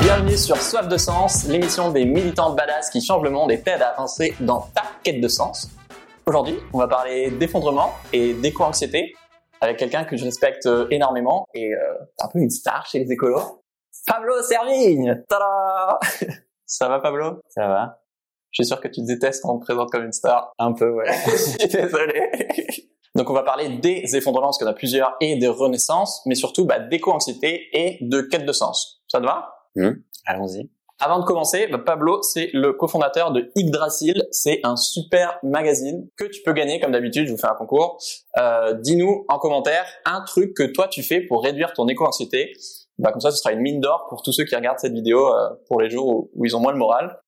Bienvenue sur Soif de Sens, l'émission des militants badass qui changent le monde et t'aident à avancer dans ta quête de sens. Aujourd'hui, on va parler d'effondrement et d'éco-anxiété avec quelqu'un que je respecte euh, énormément et euh, un peu une star chez les écolos. Pablo Servigne Tada Ça va Pablo? Ça va Je suis sûr que tu te détestes quand te présente comme une star. Un peu, ouais. je suis désolé. Donc on va parler des effondrements, parce qu'il a plusieurs, et des renaissances, mais surtout bah, d'éco-anxiété et de quête de sens. Ça te va? Mmh. Allons-y. Avant de commencer, bah, Pablo, c'est le cofondateur de Yggdrasil. C'est un super magazine que tu peux gagner, comme d'habitude, je vous fais un concours. Euh, Dis-nous en commentaire un truc que toi tu fais pour réduire ton éco-anxiété. Bah, comme ça, ce sera une mine d'or pour tous ceux qui regardent cette vidéo euh, pour les jours où, ils ont moins le moral.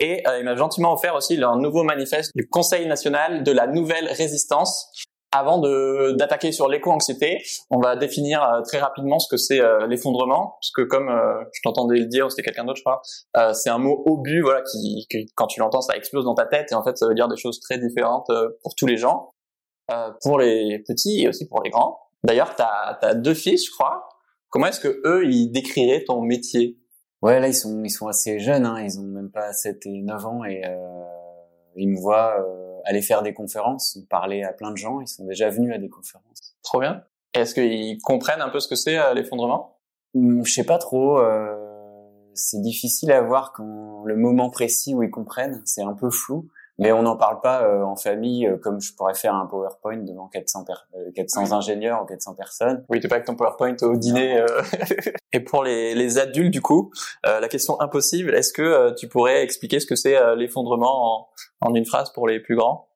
Et euh, il m'a gentiment offert aussi leur nouveau manifeste du Conseil national de la nouvelle résistance. Avant de d'attaquer sur l'éco-anxiété, on va définir euh, très rapidement ce que c'est euh, l'effondrement, parce que comme euh, je t'entendais le dire, c'était quelqu'un d'autre, je crois, c'est un mot obus, voilà, qui, qui, quand tu l'entends, ça explose dans ta tête, et en fait, ça veut dire des choses très différentes pour tous les gens, pour les petits et aussi pour les grands. D'ailleurs, t'as as deux fils, je crois. Comment est-ce que eux, ils décriraient ton métier? Ouais, là, ils sont, ils sont assez jeunes, hein. ils ont même pas 7 et 9 ans, et euh, ils me voient euh, aller faire des conférences, parler à plein de gens, ils sont déjà venus à des conférences. Trop bien. Est-ce qu'ils comprennent un peu ce que c'est euh, l'effondrement? Hum, Je sais pas trop, euh, c'est difficile à voir quand le moment précis où ils comprennent, c'est un peu flou. Mais on n'en parle pas euh, en famille comme je pourrais faire un PowerPoint devant 400, per- euh, 400 ingénieurs ou 400 personnes. Oui, t'es pas avec ton PowerPoint au dîner. euh. Et pour les, les adultes, du coup, la question impossible, est-ce que tu pourrais expliquer ce que c'est l'effondrement en, phrase pour les plus grands?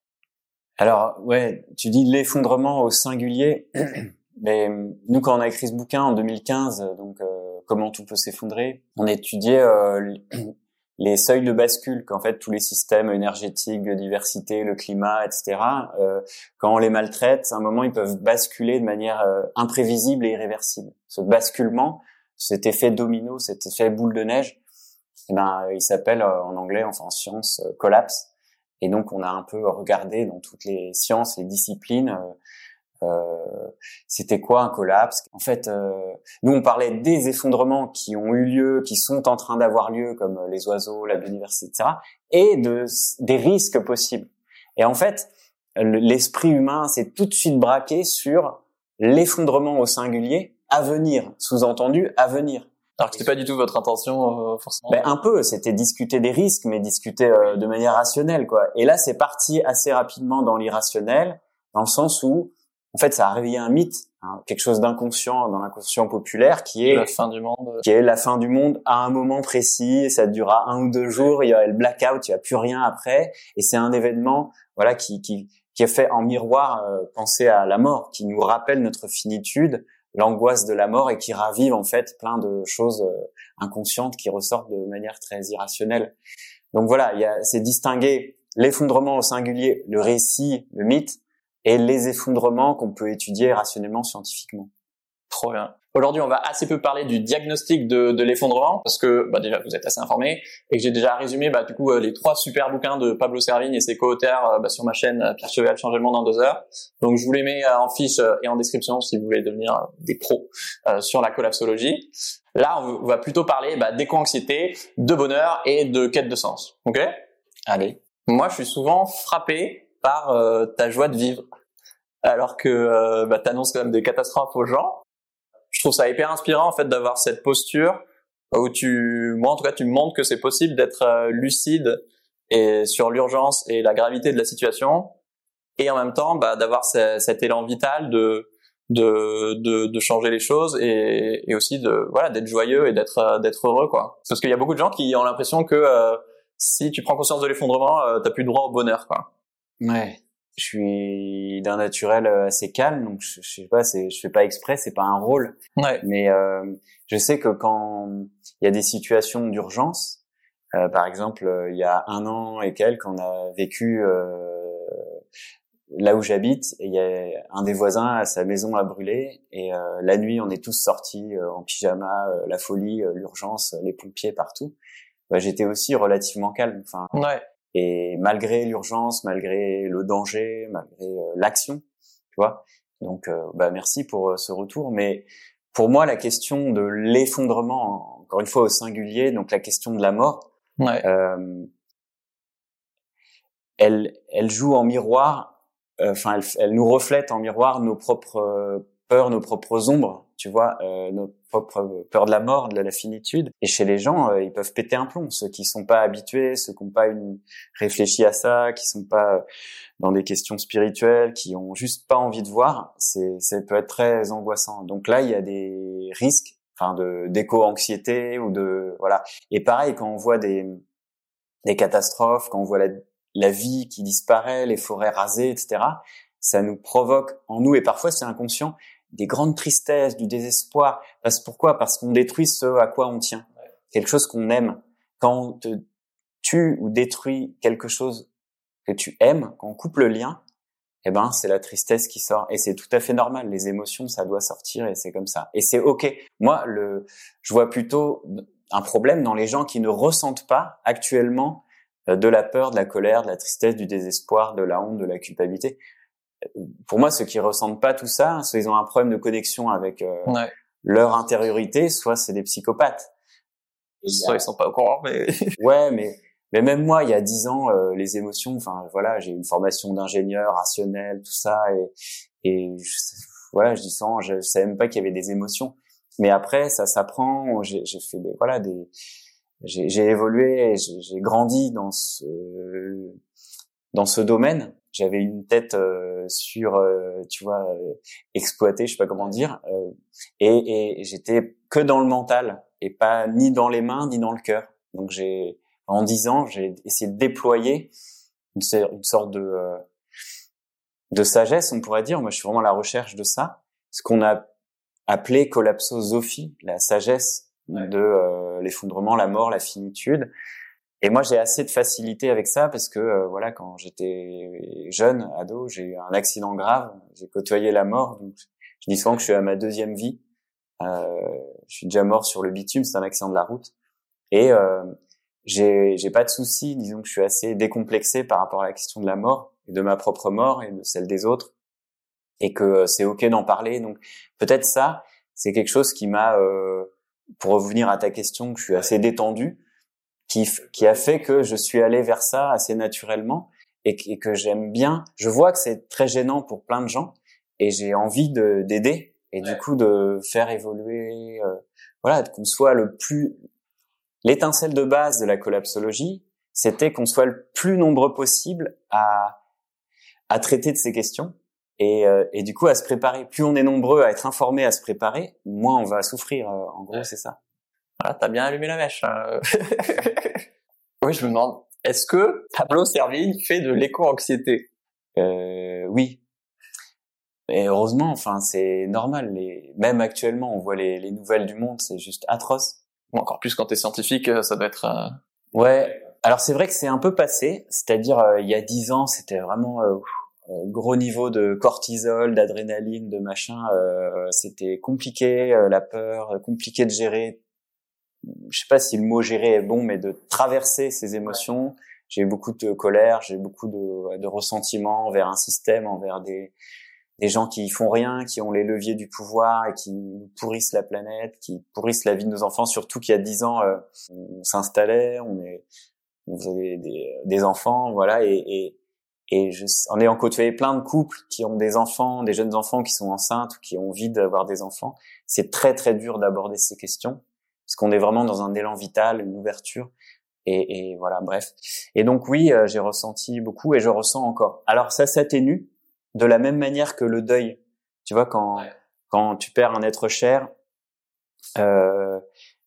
Alors, ouais, tu dis l'effondrement au singulier. Mais euh, nous, quand on a écrit ce bouquin en 2015, euh, donc euh, comment tout peut s'effondrer, on étudiait euh, les seuils de bascule qu'en fait tous les systèmes énergétiques, biodiversité, le climat, etc. euh, quand on les maltraite, à un moment ils peuvent basculer de manière euh, imprévisible et irréversible. Ce basculement, cet effet domino, cet effet boule de neige, eh ben, il s'appelle en anglais, enfin en science, collapse. Et donc, on a un peu regardé dans toutes les sciences, les disciplines, euh, euh, c'était quoi un collapse? En fait, euh, nous, on parlait des effondrements qui ont eu lieu, qui sont en train d'avoir lieu, comme les oiseaux, la biodiversité, etc., et de, des risques possibles. Et en fait, le- l'esprit humain s'est tout de suite braqué sur l'effondrement au singulier à venir, sous-entendu à venir. Alors que c'était pas du tout votre intention, euh, forcément. Ben, un peu, c'était discuter des risques, mais discuter euh, de manière rationnelle, quoi. Et là, c'est parti assez rapidement dans l'irrationnel, dans le sens où, en fait, ça a réveillé un mythe, hein, quelque chose d'inconscient dans l'inconscient populaire, qui est la fin du monde. qui est la fin du monde à un moment précis, ça durera un ou deux jours, il y a le blackout, il y a plus rien après, et c'est un événement, voilà, qui qui qui est fait en miroir euh, penser à la mort, qui nous rappelle notre finitude, l'angoisse de la mort et qui ravive en fait plein de choses euh, inconscientes qui ressortent de manière très irrationnelle. Donc voilà, il y a c'est distinguer l'effondrement au singulier, le récit, le mythe, et les effondrements qu'on peut étudier rationnellement, scientifiquement. Trop bien. Aujourd'hui, on va assez peu parler du diagnostic de, de l'effondrement parce que bah, déjà vous êtes assez informés et que j'ai déjà résumé bah, du coup euh, les trois super bouquins de Pablo Servigne et ses co-auteurs euh, bah, sur ma chaîne euh, Pierre Cheval changer le monde en deux heures. Donc je vous les mets en fiche et en description si vous voulez devenir des pros euh, sur la collapsologie. Là, on va plutôt parler bah, d'éco-anxiété, de bonheur et de quête de sens. Ok? Allez. Moi, je suis souvent frappé par euh, ta joie de vivre, alors que euh, bah, t'annonces quand même des catastrophes aux gens. Je trouve ça hyper inspirant en fait d'avoir cette posture où tu, moi en tout cas, tu montres que c'est possible d'être euh, lucide et sur l'urgence et la gravité de la situation, et en même temps bah, d'avoir ce- cet élan vital de de, de, de changer les choses et, et aussi de voilà d'être joyeux et d'être euh, d'être heureux quoi. Parce qu'il y a beaucoup de gens qui ont l'impression que euh, si tu prends conscience de l'effondrement, euh, t'as plus droit au bonheur quoi. Ouais. Je suis d'un naturel euh, assez calme, donc je, je sais pas, c'est, je fais pas exprès, c'est pas un rôle, Ouais. mais euh, je sais que quand il y a des situations d'urgence, euh, par exemple, euh, il y a un an et quelques, on a vécu euh, là où j'habite, il y a un des voisins, sa maison a brûlé, et euh, la nuit, on est tous sortis euh, en pyjama, euh, la folie, l'urgence, les pompiers partout. Bah, j'étais aussi relativement calme. Enfin, Ouais. Et malgré l'urgence, malgré le danger, malgré euh, l'action, tu vois. Donc, euh, bah merci pour euh, ce retour. Mais pour moi, la question de l'effondrement, encore une fois au singulier, donc la question de la mort, Ouais. euh, elle, elle joue en miroir, euh, enfin, elle, elle nous reflète en miroir nos propres peurs, nos propres ombres, tu vois, euh, nos propres peurs de la mort, de la finitude. Et chez les gens, euh, ils peuvent péter un plomb. Ceux qui sont pas habitués, ceux qui n'ont pas une, réfléchi à ça, qui sont pas euh, dans des questions spirituelles, qui ont juste pas envie de voir, c'est, ça peut être très angoissant. Donc là, il y a des risques, enfin, de d'éco-anxiété ou de voilà. Et pareil, quand on voit des des catastrophes, quand on voit la, la vie qui disparaît, les forêts rasées, etc., ça nous provoque en nous, et parfois c'est inconscient, des grandes tristesses, du désespoir. Parce pourquoi? Parce qu'on détruit ce à quoi on tient, quelque chose qu'on aime. Quand on te tue ou détruit quelque chose que tu aimes, quand on coupe le lien, eh ben c'est la tristesse qui sort et c'est tout à fait normal. Les émotions, ça doit sortir et c'est comme ça. Et c'est ok. Moi, le, je vois plutôt un problème dans les gens qui ne ressentent pas actuellement euh, de la peur, de la colère, de la tristesse, du désespoir, de la honte, de la culpabilité. Pour moi, ceux qui ressentent pas tout ça, soit ils ont un problème de connexion avec euh, Ouais. leur intériorité, soit c'est des psychopathes. Et a- Soit ils sont pas au courant, mais Ouais, mais mais même moi, il y a dix ans, euh, les émotions. Enfin, voilà, j'ai une formation d'ingénieur rationnel, tout ça, et et je- voilà, je dis ça, je savais même pas qu'il y avait des émotions. Mais après, ça s'apprend. J'ai fait des voilà des j'ai évolué, j'ai grandi dans ce dans ce domaine. J'avais une tête euh, sur, euh, tu vois, euh, exploitée, je sais pas comment dire, euh, et, et j'étais que dans le mental et pas ni dans les mains ni dans le cœur. Donc j'ai, en dix ans, j'ai essayé de déployer une, so- une sorte de euh, de sagesse, on pourrait dire. Moi, je suis vraiment à la recherche de ça, ce qu'on a appelé collapsosophie, la sagesse de euh, l'effondrement, la mort, la finitude. Et moi, j'ai assez de facilité avec ça parce que euh, voilà, quand j'étais jeune, ado, j'ai eu un accident grave, j'ai côtoyé la mort. Donc, je dis souvent que je suis à ma deuxième vie. Euh, je suis déjà mort sur le bitume, c'est un accident de la route. Et euh, j'ai pas de souci, disons que je suis assez décomplexé par rapport à la question de la mort, de ma propre mort et de celle des autres, et que euh, c'est ok d'en parler. Donc peut-être ça, c'est quelque chose qui m'a, euh, pour revenir à ta question, que je suis assez détendu, qui qui a fait que je suis allé vers ça assez naturellement et, que- que j'aime bien. Je vois que c'est très gênant pour plein de gens et j'ai envie de d'aider et du coup de faire évoluer, euh, voilà, qu'on soit le plus l'étincelle de base de la collapsologie, c'était qu'on soit le plus nombreux possible à, à traiter de ces questions et, euh, et du coup à se préparer. Plus on est nombreux à être informés, à se préparer, moins on va souffrir. euh, en gros, c'est ça. Voilà, t'as bien allumé la mèche. hein. oui, je me demande, est-ce que Pablo Servigne fait de l'éco-anxiété? Euh, oui. Et heureusement, enfin, c'est normal. Les... Même actuellement, on voit les, les nouvelles du monde, c'est juste atroce. Bon, Encore plus quand t'es scientifique, euh, ça doit être... euh, Ouais. Alors c'est vrai que c'est un peu passé, c'est-à-dire euh, il y a dix ans, c'était vraiment gros niveau de cortisol, d'adrénaline, de machin. euh, c'était compliqué, euh, la peur, compliqué de gérer. Je sais pas si le mot gérer est bon, mais de traverser ces émotions. J'ai beaucoup de colère, j'ai beaucoup de, de ressentiment envers un système, envers des gens qui font rien, qui ont les leviers du pouvoir et qui pourrissent la planète, qui pourrissent la vie de nos enfants. Surtout qu'il y a dix ans, euh, on s'installait, on faisait des, des enfants, voilà, et, et, et je, en ayant côtoyé plein de couples qui ont des enfants, des jeunes enfants qui sont enceintes ou qui ont envie d'avoir des enfants, c'est très très dur d'aborder ces questions parce qu'on est vraiment dans un élan vital, une ouverture. Et, et voilà, bref. Et donc oui, euh, j'ai ressenti beaucoup et je ressens encore. Alors ça s'atténue de la même manière que le deuil. Tu vois, quand quand tu perds un être cher, euh,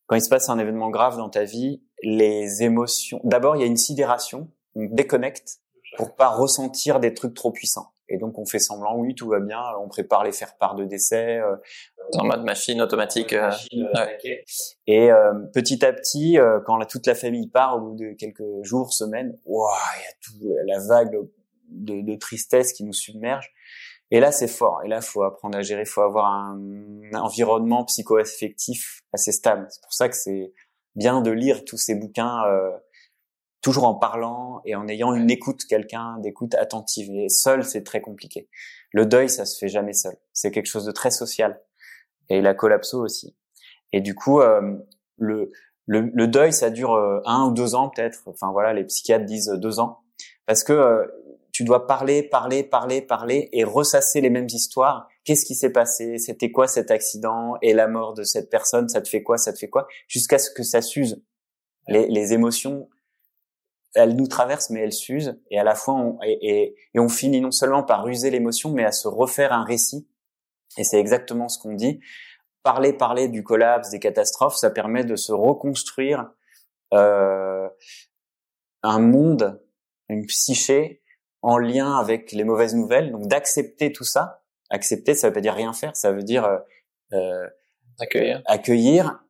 quand il se passe un événement grave dans ta vie, les émotions. D'abord, il y a une sidération, on déconnecte pour pas ressentir des trucs trop puissants. Et donc, on fait semblant, oui, tout va bien. On prépare les faire-part de décès. euh, en mode machine automatique. euh, et euh, petit à petit, euh, quand la- toute la famille part au bout de quelques jours, semaines, ouah, il y a tout, la vague de, de tristesse qui nous submerge. Et là, c'est fort. Et là, faut apprendre à gérer. faut avoir un, environnement psycho-affectif assez stable. C'est pour ça que c'est bien de lire tous ces bouquins, toujours en parlant et en ayant une écoute, quelqu'un d'écoute attentive. Et seul, c'est très compliqué. Le deuil, ça se fait jamais seul. C'est quelque chose de très social. et la collapso aussi. Et du coup, euh, le, le, le, deuil, ça dure euh, un ou deux ans peut-être. Enfin voilà, les psychiatres disent deux ans, parce que tu dois parler, parler, parler, parler et ressasser les mêmes histoires. Qu'est-ce qui s'est passé? C'était quoi cet accident? Et la mort de cette personne, ça te fait quoi? Ça te fait quoi? Jusqu'à ce que ça s'use. Les, les émotions, elles nous traversent, mais elles s'usent. Et à la fois, on, et, et, on finit non seulement par user l'émotion, mais à se refaire un récit. Et c'est exactement ce qu'on dit. Parler, parler du collapse, des catastrophes, ça permet de se reconstruire euh, un monde, une psyché en lien avec les mauvaises nouvelles. Donc d'accepter tout ça. Accepter, ça veut pas dire rien faire, ça veut dire euh, euh accueillir, accueillir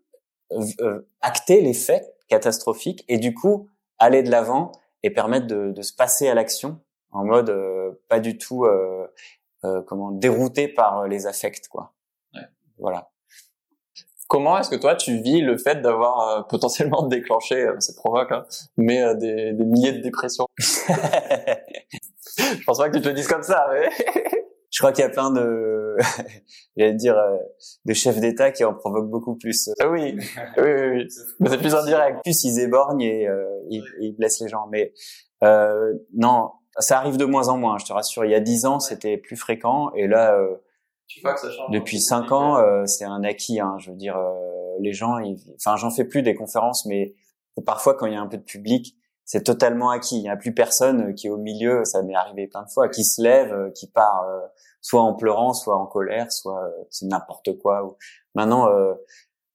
euh, acter les faits catastrophiques et du coup aller de l'avant et permettre de, de, se passer à l'action en mode euh, pas du tout euh, euh, comment dérouté par les affects quoi. Ouais. Voilà. Comment est-ce que toi tu vis le fait d'avoir euh, potentiellement déclenché, c'est provoque, hein, mais des, des, milliers de dépressions? Je pense pas que tu te le dises comme ça, mais je crois qu'il y a plein de, j'allais dire, euh, de chefs d'État qui en provoquent beaucoup plus. Ah oui, oui, oui, oui. c'est plus indirect. Plus ils éborgnent et euh, ils, ils, blessent les gens. Mais euh, non, ça arrive de moins en moins. Je te rassure. Il y a dix ans, c'était plus fréquent, et là, euh, tu vois que ça change depuis cinq ans, euh, c'est un acquis. Hein. Je veux dire, les gens, ils... enfin, j'en fais plus des conférences, mais parfois quand il y a un peu de public, c'est totalement acquis. Il n'y a plus personne euh, qui est au milieu, ça m'est arrivé plein de fois, qui se lève, euh, qui part euh, soit en pleurant, soit en colère, soit c'est n'importe quoi. Maintenant,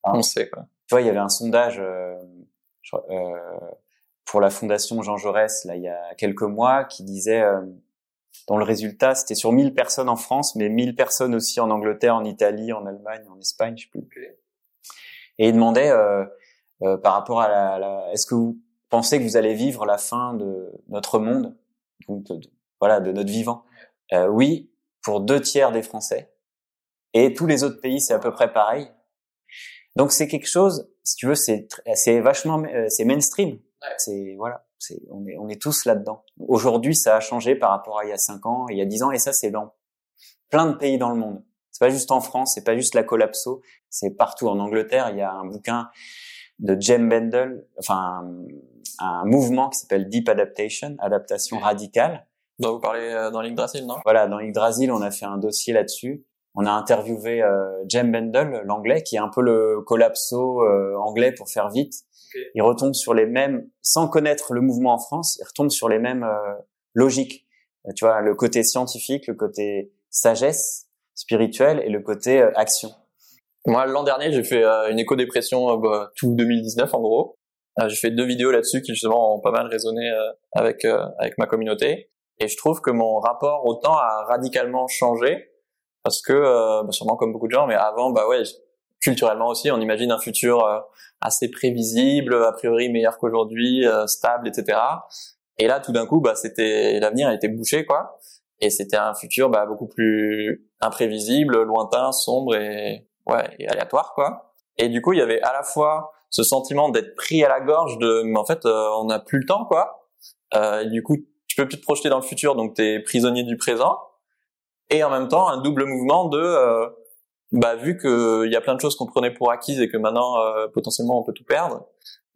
on sait quoi. Tu vois, il y avait un sondage pour la fondation Jean Jaurès là il y a quelques mois qui disait dont le résultat c'était sur 1000 personnes en France, mais 1000 personnes aussi en Angleterre, en Italie, en Allemagne, en Espagne, je sais plus. Et il demandait par rapport à la, la est-ce que vous pensez que vous allez vivre la fin de notre monde, donc de, voilà, de notre vivant euh, Oui, pour deux tiers des Français. Et tous les autres pays, c'est à peu près pareil. Donc c'est quelque chose, si tu veux, c'est c'est vachement, euh, c'est mainstream. C'est voilà, c'est on est on est tous là-dedans. Aujourd'hui, ça a changé par rapport à il y a cinq ans, il y a dix ans, et ça c'est dans plein de pays dans le monde. C'est pas juste en France, c'est pas juste la collapso, c'est partout. En Angleterre, il y a un bouquin de Jem Bendel, enfin un mouvement qui s'appelle Deep Adaptation, adaptation radicale. Dont vous parlez euh, dans Yggdrasil, non? Voilà, dans Yggdrasil, on a fait un dossier là-dessus. On a interviewé euh, Jem Bendel, l'anglais, qui est un peu le collapso euh, anglais pour faire vite. Il retombe sur les mêmes, sans connaître le mouvement en France, il retombe sur les mêmes euh, logiques. Tu vois, le côté scientifique, le côté sagesse spirituelle et le côté action. Moi, l'an dernier, j'ai fait une éco-dépression bah, tout 2019 en gros. Euh, j'ai fait deux vidéos là-dessus qui justement ont pas mal résonné euh, avec euh, avec ma communauté. Et je trouve que mon rapport au temps a radicalement changé parce que bah, sûrement comme beaucoup de gens, mais avant, bah ouais, culturellement aussi, on imagine un futur assez prévisible, a priori meilleur qu'aujourd'hui, stable, etc. Et là, tout d'un coup, bah c'était l'avenir était bouché quoi. Et c'était un futur bah, beaucoup plus imprévisible, lointain, sombre et ouais et aléatoire quoi. Et du coup, il y avait à la fois ce sentiment d'être pris à la gorge de mais en fait euh, on n'a plus le temps quoi euh, du coup tu peux plus te projeter dans le futur donc tu es prisonnier du présent et en même temps un double mouvement de euh, bah vu que il y a plein de choses qu'on prenait pour acquises et que maintenant euh, potentiellement on peut tout perdre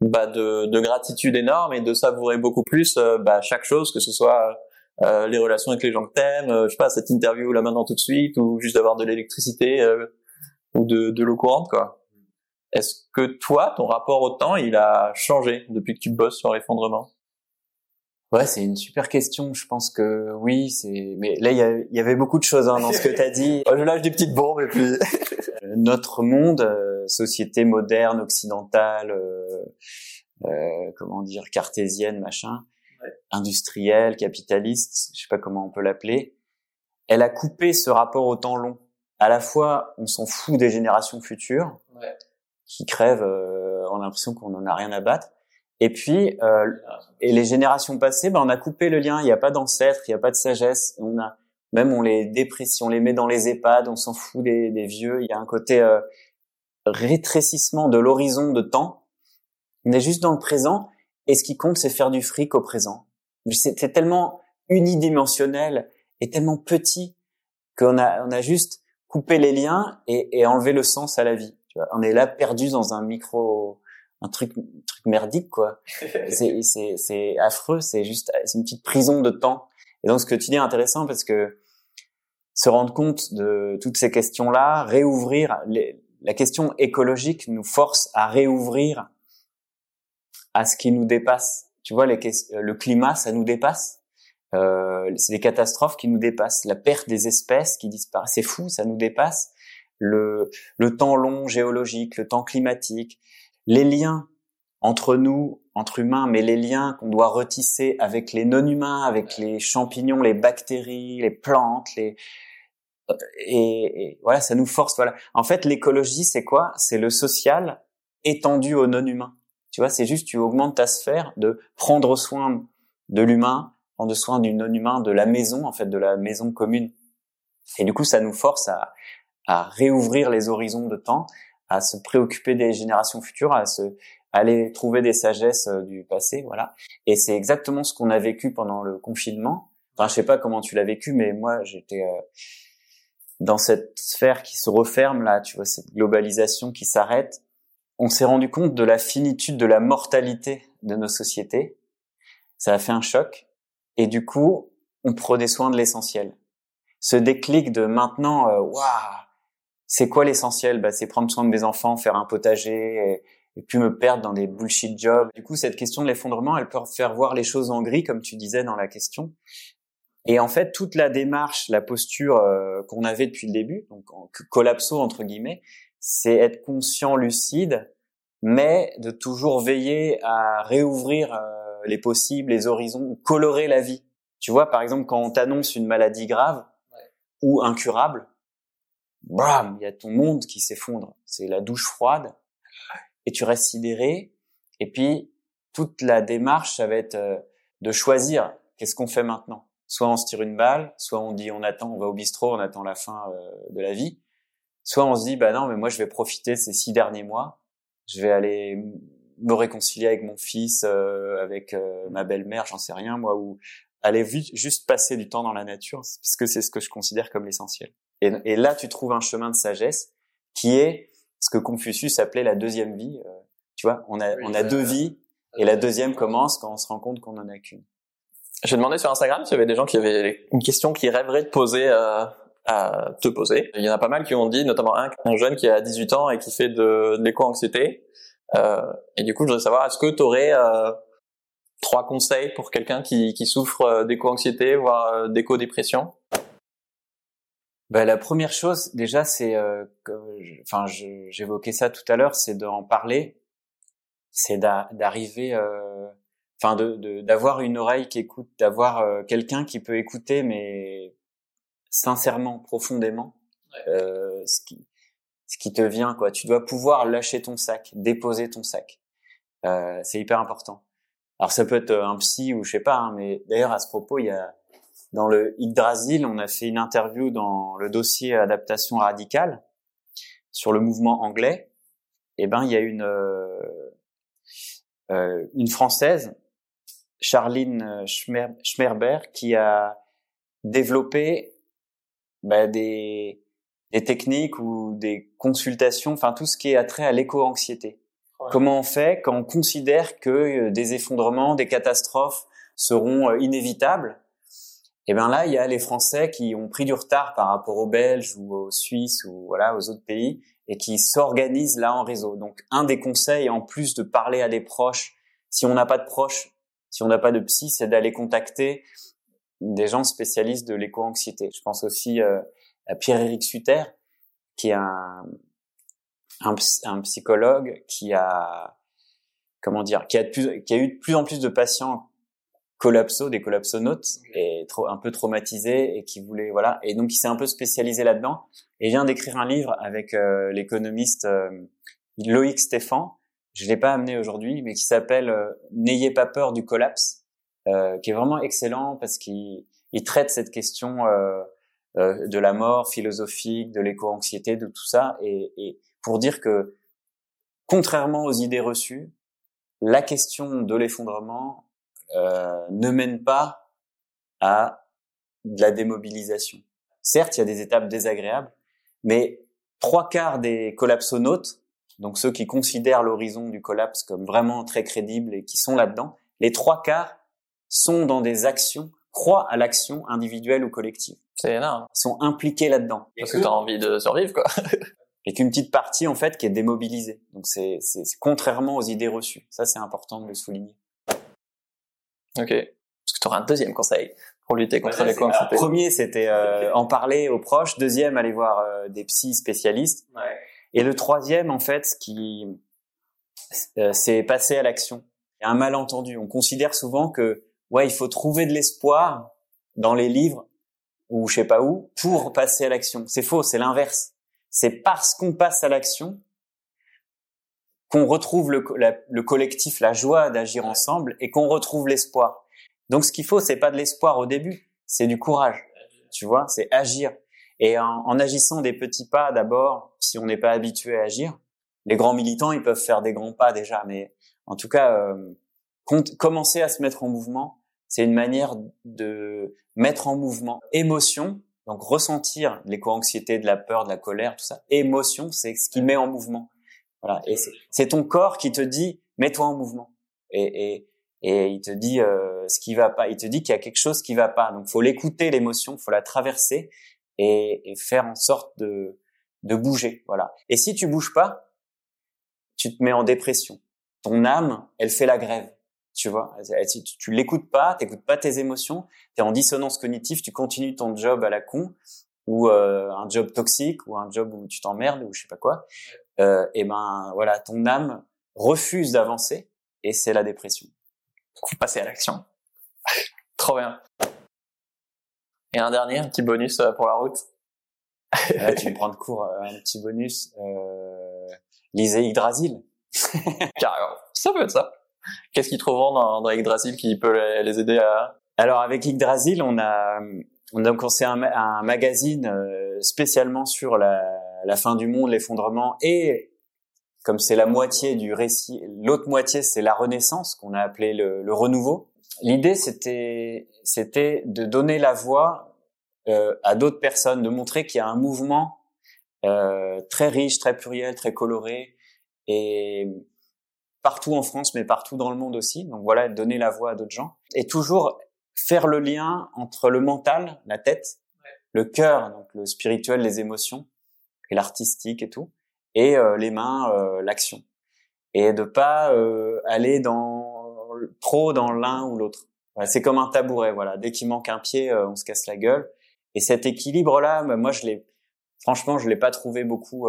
bah de, de, gratitude énorme et de savourer beaucoup plus bah, chaque chose que ce soit les relations avec les gens que t'aimes je sais pas cette interview là maintenant tout de suite ou juste d'avoir de l'électricité ou de, de l'eau courante quoi est-ce que toi, ton rapport au temps, il a changé depuis que tu bosses sur l'effondrement? Ouais, c'est une super question. Je pense que oui, c'est. Mais là, il y, avait beaucoup de choses hein, dans ce que tu as dit. je lâche des petites bombes et puis. Euh, notre monde, euh, société moderne, occidentale, euh, euh, comment dire, cartésienne, machin, ouais. industrielle, capitaliste, je sais pas comment on peut l'appeler, elle a coupé ce rapport au temps long. À la fois, on s'en fout des générations futures. Ouais qui crèvent, euh, on a l'impression qu'on en a rien à battre. Et puis, euh, et les générations passées, ben, on a coupé le lien. Il n'y a pas d'ancêtres, il n'y a pas de sagesse. On a même on les déprécie, on les met dans les EHPAD, on s'en fout des, des, vieux. Il y a un côté euh, rétrécissement de l'horizon de temps. On est juste dans le présent, et ce qui compte, c'est faire du fric au présent. C'est tellement unidimensionnel et tellement petit qu'on a, on a juste couper les liens et, et, enlever le sens à la vie. Tu vois, on est là perdu dans un micro, un truc, truc merdique quoi. c'est, c'est, c'est affreux. C'est juste, c'est une petite prison de temps. Et donc ce que tu dis est intéressant parce que se rendre compte de toutes ces questions-là, réouvrir les, la question écologique nous force à réouvrir à ce qui nous dépasse. Tu vois, les, le climat, ça nous dépasse. Euh, c'est des catastrophes qui nous dépassent. La perte des espèces qui disparaissent, c'est fou, ça nous dépasse. Le, le temps long géologique, le temps climatique, les liens entre nous, entre humains, mais les liens qu'on doit retisser avec les non-humains, avec les champignons, les bactéries, les plantes, les et, et voilà, ça nous force. Voilà. En fait, l'écologie, c'est quoi? C'est le social étendu au non-humain. Tu vois, c'est juste tu augmentes ta sphère de prendre soin de l'humain, prendre soin du non-humain, de la maison, en fait, de la maison commune. Et du coup, ça nous force à, à réouvrir les horizons de temps, à se préoccuper des générations futures, à se aller trouver des sagesses euh, du passé, voilà. Et c'est exactement ce qu'on a vécu pendant le confinement. Enfin, je sais pas comment tu l'as vécu, mais moi, j'étais euh, dans cette sphère qui se referme là, tu vois, cette globalisation qui s'arrête. On s'est rendu compte de la finitude, de la mortalité de nos sociétés. Ça a fait un choc. Et du coup, on prenait soin de l'essentiel. Ce déclic de maintenant, euh, waouh, c'est quoi l'essentiel? Bah, C'est prendre soin de mes enfants, faire un potager, et, puis me perdre dans des bullshit jobs. Du coup, cette question de l'effondrement, elle peut faire voir les choses en gris, comme tu disais dans la question. Et en fait, toute la démarche, la posture euh, qu'on avait depuis le début, donc collapso entre guillemets, c'est être conscient, lucide, mais de toujours veiller à réouvrir euh, les possibles, les horizons, colorer la vie. Tu vois, par exemple, quand on t'annonce une maladie grave ou incurable, bam, il y a ton monde qui s'effondre. C'est la douche froide et tu restes sidéré. Et puis, toute la démarche, ça va être euh, de choisir qu'est-ce qu'on fait maintenant? Soit on se tire une balle, soit on dit on attend, on va au bistrot, on attend la fin euh, de la vie. Soit on se dit bah non, mais moi je vais profiter ces six derniers mois, je vais aller me réconcilier avec mon fils, euh, avec euh, ma belle-mère, j'en sais rien moi, ou aller juste passer du temps dans la nature, parce que c'est ce que je considère comme l'essentiel. Et, et, là, tu trouves un chemin de sagesse qui est ce que Confucius appelait la deuxième vie. Euh, tu vois, on a, on a deux vies, et la deuxième commence quand on se rend compte qu'on en a qu'une. J'ai demandé sur Instagram s'il y avait des gens qui avaient une question qu'ils rêveraient de poser à te poser. Il y en a pas mal qui ont dit, notamment un, un jeune qui a 18 ans et qui fait de, de l'éco-anxiété euh, et du coup, je voudrais savoir, est-ce que tu aurais euh, trois conseils pour quelqu'un qui, qui souffre euh, d'éco-anxiété, voire d'éco-dépression? Bah, la première chose, déjà, c'est, euh, enfin, j'évoquais ça tout à l'heure, c'est d'en parler, c'est d'arriver, enfin, de d'avoir une oreille qui écoute, d'avoir quelqu'un qui peut écouter, mais sincèrement, profondément, ce qui, ce qui te vient, quoi. Tu dois pouvoir lâcher ton sac, déposer ton sac. Euh, c'est hyper important. Alors ça peut être un psy ou je sais pas, hein, mais d'ailleurs à ce propos, il y a dans le Yggdrasil, on a fait une interview dans le dossier adaptation radicale sur le mouvement anglais. Et eh ben il y a une euh, euh une française, Charline Schmerber, qui a développé bah, des des techniques ou des consultations, enfin tout ce qui est attrait à l'éco-anxiété. Comment on fait quand on considère que euh, des effondrements, des catastrophes seront euh, inévitables? Et eh bien là, il y a les Français qui ont pris du retard par rapport aux Belges ou aux Suisses ou voilà aux autres pays et qui s'organisent là en réseau. Donc un des conseils, en plus de parler à des proches, si on n'a pas de proches, si on n'a pas de psy, c'est d'aller contacter des gens spécialistes de l'éco-anxiété. Je pense aussi euh, Pierre-Éric Sutter, qui est un, un, psychologue qui a, comment dire, qui a, qui a eu de plus en plus de patients collapso, des collapsonautes, et trop, un peu traumatisés, et qui voulait, voilà, et donc il s'est un peu spécialisé là-dedans, et vient d'écrire un livre avec euh, l'économiste euh, Loïc Stéphan, je l'ai pas amené aujourd'hui, mais qui s'appelle euh, N'ayez pas peur du collapse, qui est vraiment excellent parce qu'il il traite cette question euh, de la mort philosophique, de l'éco-anxiété, de tout ça, et, et, pour dire que, contrairement aux idées reçues, la question de l'effondrement euh, ne mène pas à de la démobilisation. Certes, il y a des étapes désagréables, Mais trois quarts des collapsonautes, donc ceux qui considèrent l'horizon du collapse comme vraiment très crédible et qui sont là-dedans, les trois quarts sont dans des actions, croient à l'action individuelle ou collective. C'est énorme. Ils sont impliqués là-dedans. Parce que t'as envie de survivre, quoi. Et qu'une petite partie, en fait, qui est démobilisée. Donc c'est contrairement aux idées reçues. Ça, c'est important de le souligner. Ok. Est-ce que tu auras un deuxième conseil pour lutter contre les Le Premier, c'était euh, en parler aux proches. Deuxième, aller voir euh, des psys spécialistes. Ouais. Et le troisième, en fait, ce qui euh, c'est passer à l'action. Il y a un malentendu. On considère souvent que ouais, il faut trouver de l'espoir dans les livres ou je sais pas où pour passer à l'action. C'est faux, c'est l'inverse. C'est parce qu'on passe à l'action qu'on retrouve le, le, collectif, la joie d'agir ensemble et qu'on retrouve l'espoir. Donc ce qu'il faut, c'est pas de l'espoir au début, c'est du courage. Tu vois, c'est agir. Et en, en, agissant des petits pas d'abord, si on n'est pas habitué à agir, les grands militants, ils peuvent faire des grands pas déjà, mais en tout cas, euh, commencer à se mettre en mouvement, c'est une manière de mettre en mouvement émotion, donc ressentir l'éco-anxiété, de la peur, de la colère, tout ça. Émotion, c'est ce qui met en mouvement. Voilà. Et c'est ton corps qui te dit, mets-toi en mouvement. Et, et, et il te dit euh, ce qui va pas. Il te dit qu'il y a quelque chose qui va pas. Donc, faut l'écouter l'émotion, faut la traverser et, et, faire en sorte de de bouger. Voilà. Et si tu bouges pas, tu te mets en dépression. Ton âme, elle fait la grève. Tu vois, si tu, tu l'écoutes pas, t'écoutes pas tes émotions, tu es en dissonance cognitive, tu continues ton job à la con ou euh, un job toxique ou un job où tu t'emmerdes ou je sais pas quoi. Euh, et ben voilà, ton âme refuse d'avancer et c'est la dépression. Faut passer à l'action. Trop bien. Et un dernier, un petit bonus euh, pour la route. Là, tu me prends de court un petit bonus. Euh, lisez Yggdrasil. Carrément. Ça peut être ça. Qu'est-ce qu'ils trouveront dans, dans Yggdrasil qui peut les, aider à... Alors avec Yggdrasil, on a, on a commencé un, un magazine euh, spécialement sur la, fin du monde, l'effondrement et comme c'est la moitié du récit, l'autre moitié c'est la renaissance qu'on a appelé le, le renouveau. L'idée c'était c'était de donner la voix euh, à d'autres personnes, de montrer qu'il y a un mouvement euh, très riche, très pluriel, très coloré et partout en France, mais partout dans le monde aussi. Donc voilà, donner la voix à d'autres gens. Et toujours faire le lien entre le mental, la tête, le cœur, donc le spirituel, les émotions, et l'artistique et tout, et euh, les mains, euh, l'action. Et de pas euh, aller dans trop dans l'un ou l'autre. c'est comme un tabouret, voilà. Dès qu'il manque un pied, on se casse la gueule. Et cet équilibre-là, bah, moi, je l'ai, franchement, je l'ai pas trouvé beaucoup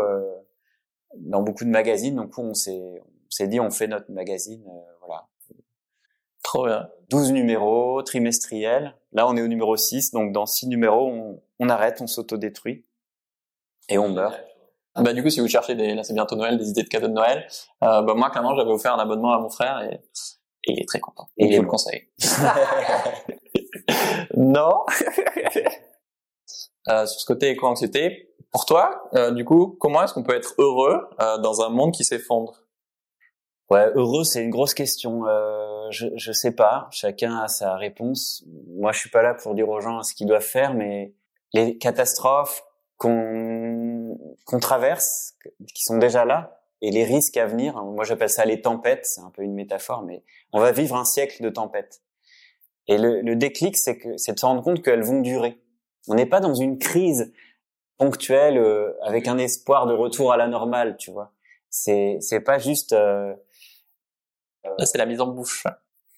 dans beaucoup de magazines. Donc, on s'est, s'est dit on fait notre magazine, euh, voilà. Trop bien. 12 numéros, trimestriels. Là, on est au numéro 6, donc dans 6 numéros, on, on arrête, on s'autodétruit et on meurt. Bah du coup, si vous cherchez des, là c'est bientôt Noël, des idées de cadeaux de Noël, euh, bah moi clairement j'avais offert un abonnement à mon frère et, et il est très content. Et il vous le conseille. non. euh, sur ce côté éco-anxiété, pour toi, euh, du coup, comment est-ce qu'on peut être heureux euh, dans un monde qui s'effondre? Ouais, heureux, c'est une grosse question. Euh, je je sais pas. Chacun a sa réponse. Moi, je suis pas là pour dire aux gens ce qu'ils doivent faire, mais les catastrophes qu'on qu'on traverse, qui sont déjà là, et les risques à venir. Hein, moi, j'appelle ça les tempêtes. C'est un peu une métaphore, mais on va vivre un siècle de tempêtes. Et le, le déclic, c'est que c'est de se rendre compte qu'elles vont durer. On n'est pas dans une crise ponctuelle euh, avec un espoir de retour à la normale, tu vois. C'est c'est pas juste euh, c'est la mise en bouche.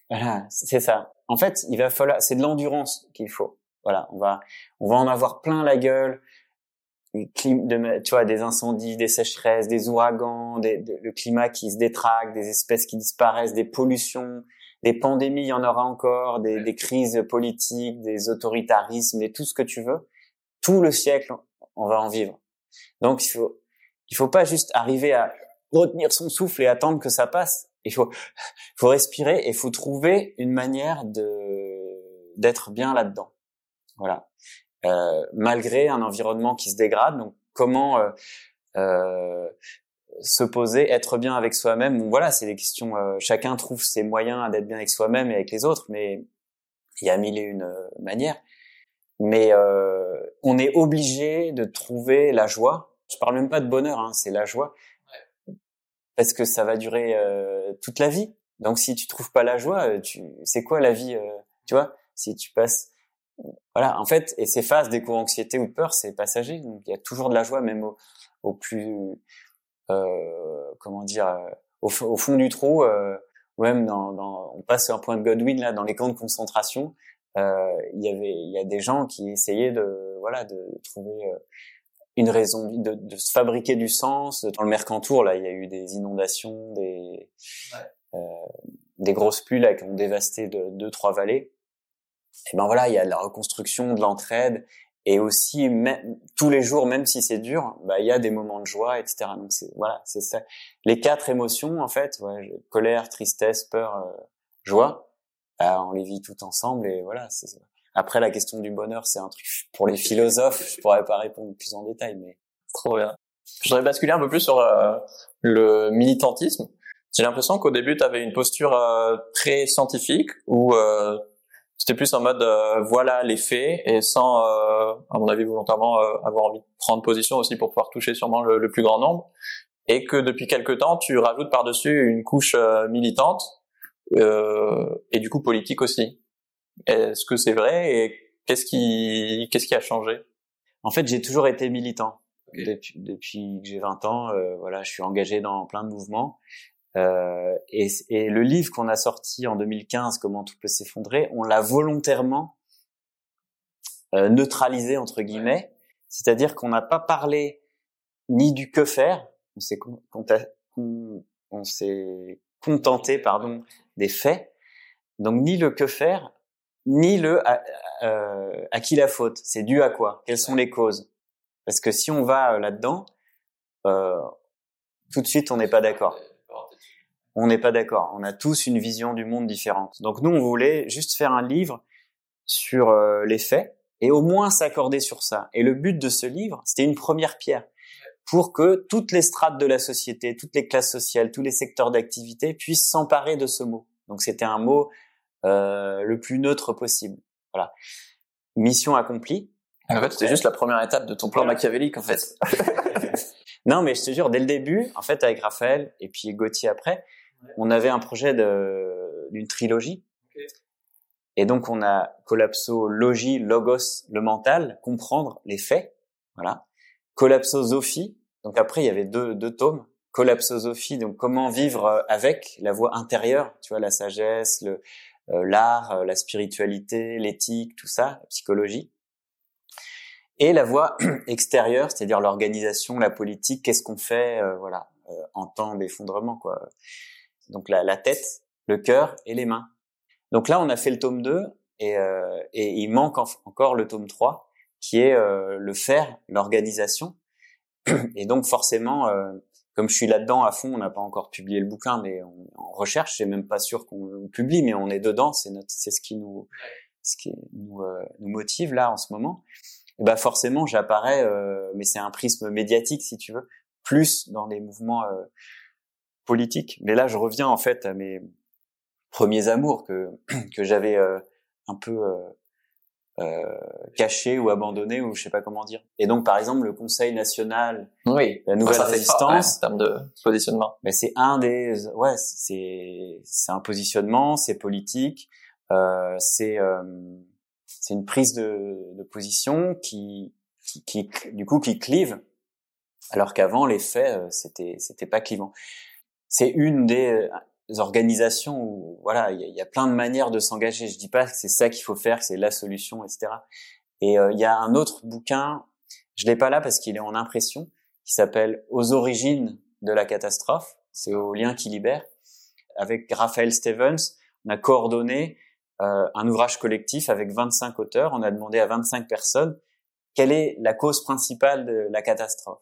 Voilà, c'est ça. En fait, il va falloir, c'est de l'endurance qu'il faut. Voilà, on va, on va en avoir plein la gueule. De, tu vois, des incendies, des sécheresses, des ouragans, des, le climat qui se détraque, des espèces qui disparaissent, des pollutions, des pandémies, il y en aura encore, des, des crises politiques, des autoritarismes, et tout ce que tu veux. Tout le siècle, on va en vivre. Donc il faut, il faut pas juste arriver à retenir son souffle et attendre que ça passe il faut, faut respirer et il faut trouver une manière de d'être bien là-dedans. Voilà. Euh, malgré un environnement qui se dégrade, donc comment euh, euh, se poser, être bien avec soi-même? Bon, voilà, c'est des questions. Euh, chacun trouve ses moyens d'être bien avec soi-même et avec les autres, mais il y a mille et une euh, manières. mais euh, on est obligé de trouver la joie. Je parle même pas de bonheur, hein, c'est la joie, parce que ça va durer euh, toute la vie. Donc si tu trouves pas la joie, euh, tu, c'est quoi la vie euh, Tu vois, si tu passes, voilà, en fait, et ces phases d'éco-anxiété ou de peur, c'est passager. Donc il y a toujours de la joie, même au, au plus, euh, comment dire, au, au, fond du trou, ou même dans, dans, on passe sur un point de Godwin là, dans les camps de concentration. Il y avait, il y a des gens qui essayaient de, voilà, de trouver une raison de, de, se fabriquer du sens. Dans le Mercantour, là, il y a eu des inondations, des euh, des grosses pluies là qui ont dévasté de, deux trois vallées. Et ben voilà, il y a de la reconstruction, de l'entraide, et aussi même, tous les jours, même si c'est dur, bah il y a des moments de joie, etc. Donc c'est voilà, c'est ça. Les quatre émotions en fait, ouais, colère, tristesse, peur, euh, joie, bah, on les vit tout ensemble et voilà. C'est après, la question du bonheur, c'est un truc pour les philosophes. Je pourrais pas répondre plus en détail, mais trop bien. Je voudrais basculer un peu plus sur euh, le militantisme. J'ai l'impression qu'au début, tu avais une posture euh, très scientifique où euh, c'était plus en mode voilà les faits et sans, à mon avis, volontairement avoir envie de prendre position aussi pour pouvoir toucher sûrement le, le plus grand nombre. Et que depuis quelques temps, tu rajoutes par-dessus une couche militante et du coup politique aussi. Est-ce que c'est vrai et qu'est-ce qui qu'est-ce qui a changé? En fait, j'ai toujours été militant. Depuis, depuis que j'ai 20 ans. Euh, voilà, je suis engagé dans plein de mouvements. Euh, et, et, le livre qu'on a sorti en 2015, Comment tout peut s'effondrer, on l'a volontairement euh, neutralisé entre guillemets, c'est-à-dire qu'on n'a pas parlé ni du que faire, on s'est on s'est contenté pardon des faits, donc ni le que faire ni le à, euh, à qui la faute. C'est dû à quoi? Quelles sont les causes? Parce que si on va euh, là-dedans, euh, tout de suite, on n'est pas d'accord. On n'est pas d'accord. On a tous une vision du monde différente. Donc nous, on voulait juste faire un livre sur euh, les faits et au moins s'accorder sur ça. Et le but de ce livre, c'était une première pierre pour que toutes les strates de la société, toutes les classes sociales, tous les secteurs d'activité puissent s'emparer de ce mot. Donc c'était un mot euh, le plus neutre possible. Voilà. Mission accomplie. En fait, c'était juste la première étape de ton plan machiavélique, en fait. non, mais je te jure, dès le début, en fait, avec Raphaël et puis Gauthier après, on avait un projet d'une trilogie. Et donc, on a collapso-logie, logos, le mental, comprendre les faits. Voilà. Collapsosophie. Donc après, il y avait deux, deux tomes. Collapsosophie, donc comment vivre avec la voix intérieure, tu vois, la sagesse, le, l'art, euh, la spiritualité, l'éthique, tout ça, la psychologie. Et la voie extérieure, c'est-à-dire l'organisation, la politique, qu'est-ce qu'on fait, euh, voilà, en temps d'effondrement, quoi. Donc la, la, tête, le cœur et les mains. Donc là, on a fait le tome 2 et, et il manque encore le tome 3 qui est le faire, l'organisation. Et donc forcément, comme je suis là-dedans à fond, on n'a pas encore publié le bouquin, mais on, en recherche. C'est même pas sûr qu'on publie, mais on est dedans. C'est notre, c'est ce qui nous, ce qui nous, euh, nous motive là en ce moment. Bah forcément, j'apparais, euh, mais c'est un prisme médiatique si tu veux, plus dans des mouvements euh, politiques. Mais là, je reviens en fait à mes premiers amours que que j'avais un peu euh, caché ou abandonné ou je sais pas comment dire. Et donc par exemple le Conseil national, oui, la nouvelle résistance, en termes de positionnement. Mais c'est un des, ouais, c'est c'est un positionnement, c'est politique, euh, c'est euh, c'est une prise de, de position qui, qui, qui du coup qui clive, alors qu'avant les faits euh, c'était c'était pas clivant. C'est une des organisations où voilà, il y, a plein de manières de s'engager. Je dis pas que c'est ça qu'il faut faire, que c'est la solution, etc. Et euh, il y a un autre bouquin, je l'ai pas là parce qu'il est en impression, qui s'appelle Aux origines de la catastrophe. C'est au lien qui libère. Avec Raphaël Stevens, on a coordonné euh, un ouvrage collectif avec 25 auteurs. On a demandé à 25 personnes quelle est la cause principale de la catastrophe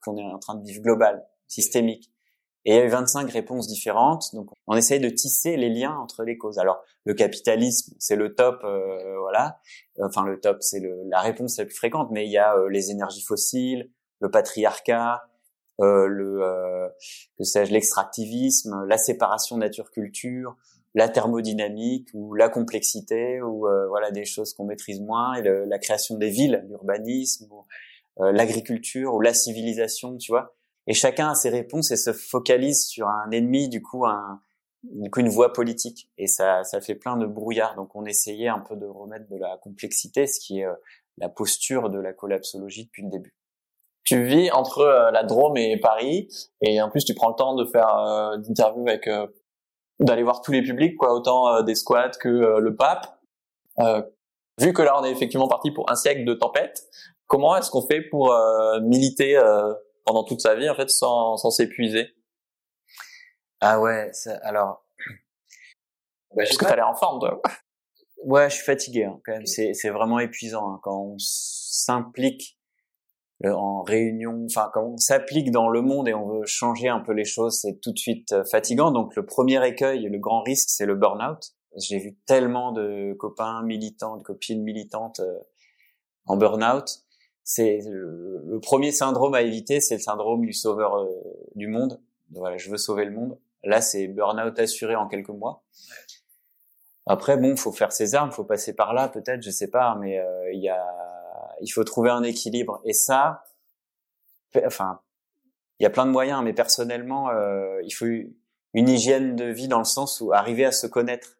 qu'on est en train de vivre globale, systémique? Et il y a eu 25 réponses différentes. Donc, on essaye de tisser les liens entre les causes. Alors, le capitalisme, c'est le top, euh, voilà. Enfin, le top, c'est la réponse la plus fréquente. Mais il y a euh, les énergies fossiles, le patriarcat, euh, le, euh, que sais-je, l'extractivisme, la séparation nature-culture, la thermodynamique ou la complexité ou euh, voilà des choses qu'on maîtrise moins, et la création des villes, l'urbanisme, euh, l'agriculture ou la civilisation, tu vois. Et chacun a ses réponses et se focalise sur un ennemi, du coup, un, du coup une voie politique. Et ça, ça fait plein de brouillard. Donc on essayait un peu de remettre de la complexité, ce qui est euh, la posture de la collapsologie depuis le début. Tu vis entre la Drôme et Paris, et en plus tu prends le temps de faire d'interviews avec d'aller voir tous les publics, quoi, autant euh, des squats que euh, le pape. Euh, vu que là on est effectivement parti pour un siècle de tempête, comment est-ce qu'on fait pour militer pendant toute sa vie en fait sans sans s'épuiser Ah ouais, alors. Bah, Parce que t'as l'air en forme, toi. Ouais, je suis fatigué hein, quand même. C'est c'est vraiment épuisant hein, quand on s'implique en réunion, enfin quand on s'applique dans le monde et on veut changer un peu les choses, c'est tout de suite euh, fatigant. Donc le premier écueil, le grand risque, c'est le burn-out. J'ai vu tellement de copains militants, de copines militantes euh, en burn-out. C'est le, premier syndrome à éviter, c'est le syndrome du sauveur euh, du monde. Voilà, je veux sauver le monde. Là, c'est burn-out assuré en quelques mois. Après, bon, faut faire ses armes, faut passer par là, peut-être, je sais pas, mais il y a il faut trouver un équilibre. Et ça, enfin, il y a plein de moyens, mais personnellement, euh, il faut une hygiène de vie dans le sens où arriver à se connaître.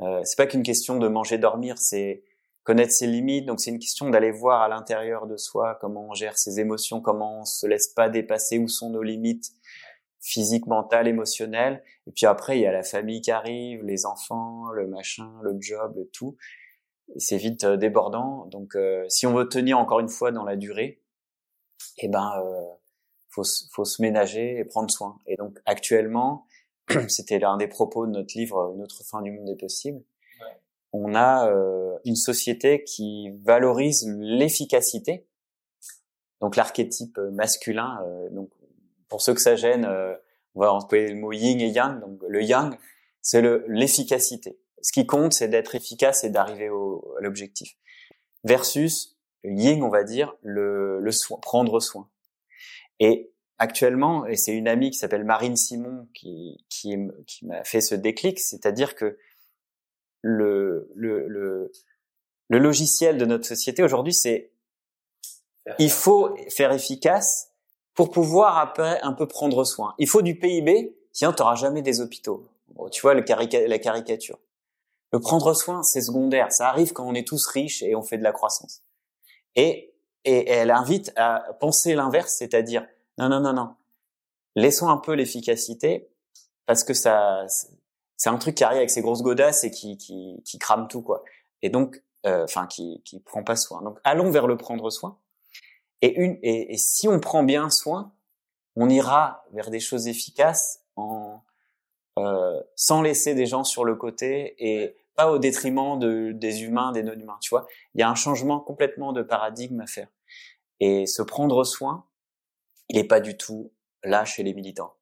Euh, c'est pas qu'une question de manger, dormir, c'est connaître ses limites. Donc c'est une question d'aller voir à l'intérieur de soi comment on gère ses émotions, comment on se laisse pas dépasser, où sont nos limites physiques, mentales, émotionnelles. Et puis après, il y a la famille qui arrive, les enfants, le machin, le job, le tout c'est vite euh, débordant. Donc, euh, si on veut tenir encore une fois dans la durée, eh ben, euh, faut, faut se ménager et prendre soin. Et donc, actuellement, c'était l'un des propos de notre livre Une autre fin du monde est possible. On a euh, une société qui valorise l'efficacité, donc l'archétype masculin. donc, pour ceux que ça gêne, on va employer le mot yin et yang. Donc, le yang, c'est l'efficacité ce qui compte, c'est d'être efficace et d'arriver à l'objectif. Versus Ying, on va dire, le, le soin, prendre soin. Et actuellement, et c'est une amie qui s'appelle Marine Simon qui, qui, qui m'a fait ce déclic, c'est-à-dire que le, le, le, le logiciel de notre société aujourd'hui, c'est il faut faire efficace pour pouvoir après un peu prendre soin. Il faut du PIB, sinon tu n'auras jamais des hôpitaux. tu vois le la caricature. Le prendre soin, c'est secondaire. Ça arrive quand on est tous riches et on fait de la croissance. Et, et, elle invite à penser l'inverse, c'est-à-dire, non, non, non, non. Laissons un peu l'efficacité parce que ça, c'est un truc qui arrive avec ses grosses godasses et qui, qui, qui crame tout, quoi. Et donc, euh, enfin, qui, qui prend pas soin. Donc, allons vers le prendre soin. Et une, et, et si on prend bien soin, on ira vers des choses efficaces en, euh, sans laisser des gens sur le côté et pas au détriment de, des humains, des non-humains, tu vois. Il y a un changement complètement de paradigme à faire. Et se prendre soin, il n'est pas du tout là chez les militants.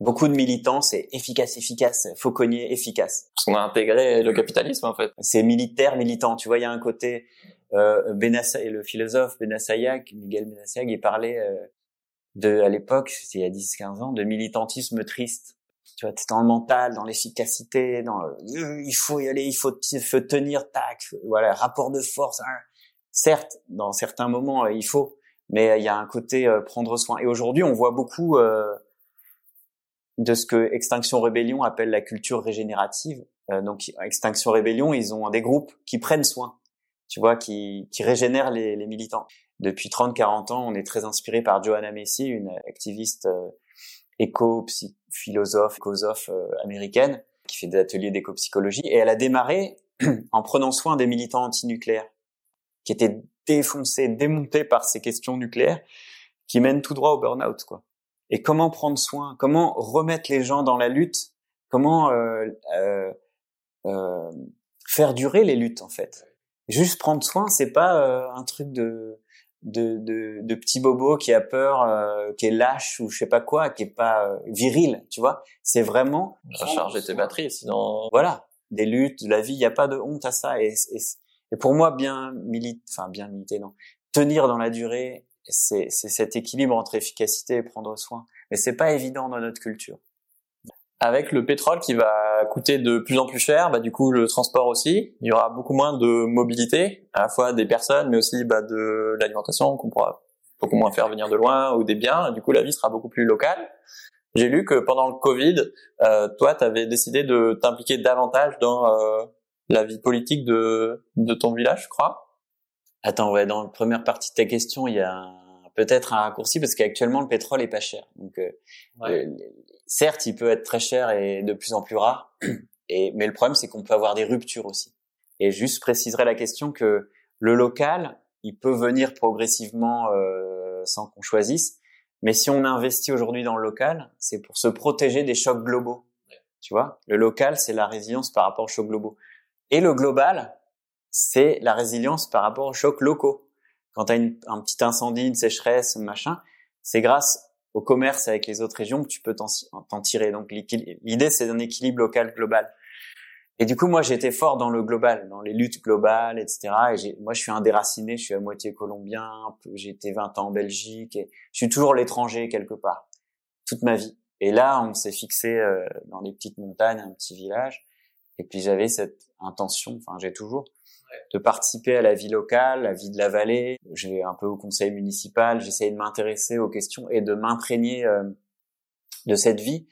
Beaucoup de militants, c'est efficace, efficace, faut cogner, efficace. Parce qu'on a intégré le capitalisme, en fait. C'est militaire, militant. Tu vois, il y a un côté, euh, et le philosophe Benassayac, Miguel Benassayac, il parlait euh, de, à l'époque, c'était il y a 10-15 ans, de militantisme triste tu vois, dans le mental, dans l'efficacité, dans le, il faut y aller, il faut, il faut tenir, tac, voilà, rapport de force. Hein. Certes, dans certains moments, euh, il faut, mais il y a un côté euh, prendre soin. Et aujourd'hui, on voit beaucoup euh, de ce que Extinction Rébellion appelle la culture régénérative. donc, Extinction Rébellion, ils ont des groupes qui prennent soin, tu vois, qui, qui régénèrent les, les militants. Depuis 30-40 ans, on est très inspiré par Johanna Messi, une activiste éco-philosophe, écosophe euh, américaine, qui fait des ateliers d'éco-psychologie, et elle a démarré en prenant soin des militants antinucléaires, qui étaient défoncés, démontés par ces questions nucléaires, qui mènent tout droit au burn-out, quoi. Et comment prendre soin, comment remettre les gens dans la lutte, comment euh, euh, euh, faire durer les luttes, en fait? Juste prendre soin, c'est pas euh, un truc de de, de, de petit bobo qui a peur, euh, qui est lâche ou je sais pas quoi, qui est pas euh, viril, tu vois? C'est vraiment recharger tes batteries, sinon voilà, des luttes, de la vie, il y a pas de honte à ça. Et, et, pour moi, bien militer, enfin bien militer, non, tenir dans la durée, c'est cet équilibre entre efficacité et prendre soin. Mais c'est pas évident dans notre culture. avec le pétrole qui va coûter de plus en plus cher, bah, du coup le transport aussi, il y aura beaucoup moins de mobilité, à la fois des personnes, mais aussi bah, de l'alimentation qu'on pourra beaucoup moins faire venir de loin ou des biens. Du coup, la vie sera beaucoup plus locale. J'ai lu que pendant le Covid, euh, toi, tu avais décidé de t'impliquer davantage dans euh, la vie politique de, de ton village, je crois. Attends, ouais, dans la première partie de ta question, il y a peut-être un raccourci parce qu'actuellement le pétrole est pas cher. Donc, euh, euh, certes, il peut être très cher et de plus en plus rare. Et mais le problème, c'est qu'on peut avoir des ruptures aussi. Et juste préciserai la question que le local, il peut venir progressivement euh, sans qu'on choisisse. Mais si on investit aujourd'hui dans le local, c'est pour se protéger des chocs globaux. Tu vois, le local, c'est la résilience par rapport aux chocs globaux. Et le global, c'est la résilience par rapport aux chocs locaux. Quand tu as un petit incendie, une sécheresse, machin, c'est grâce au commerce avec les autres régions que tu peux t'en tirer. Donc l'idée, c'est un équilibre local global. Et du coup, moi, j'étais fort dans le global, dans les luttes globales, etc. Et moi, je suis un déraciné, je suis à moitié colombien, j'ai été 20 ans en Belgique, et je suis toujours l'étranger quelque part, toute ma vie. Et là, on s'est fixé euh, dans des petites montagnes, un petit village, et puis j'avais cette intention, enfin j'ai toujours, de participer à la vie locale, la vie de la vallée. J'ai un peu au conseil municipal, j'essayais de m'intéresser aux questions et de m'imprégner euh, de cette vie.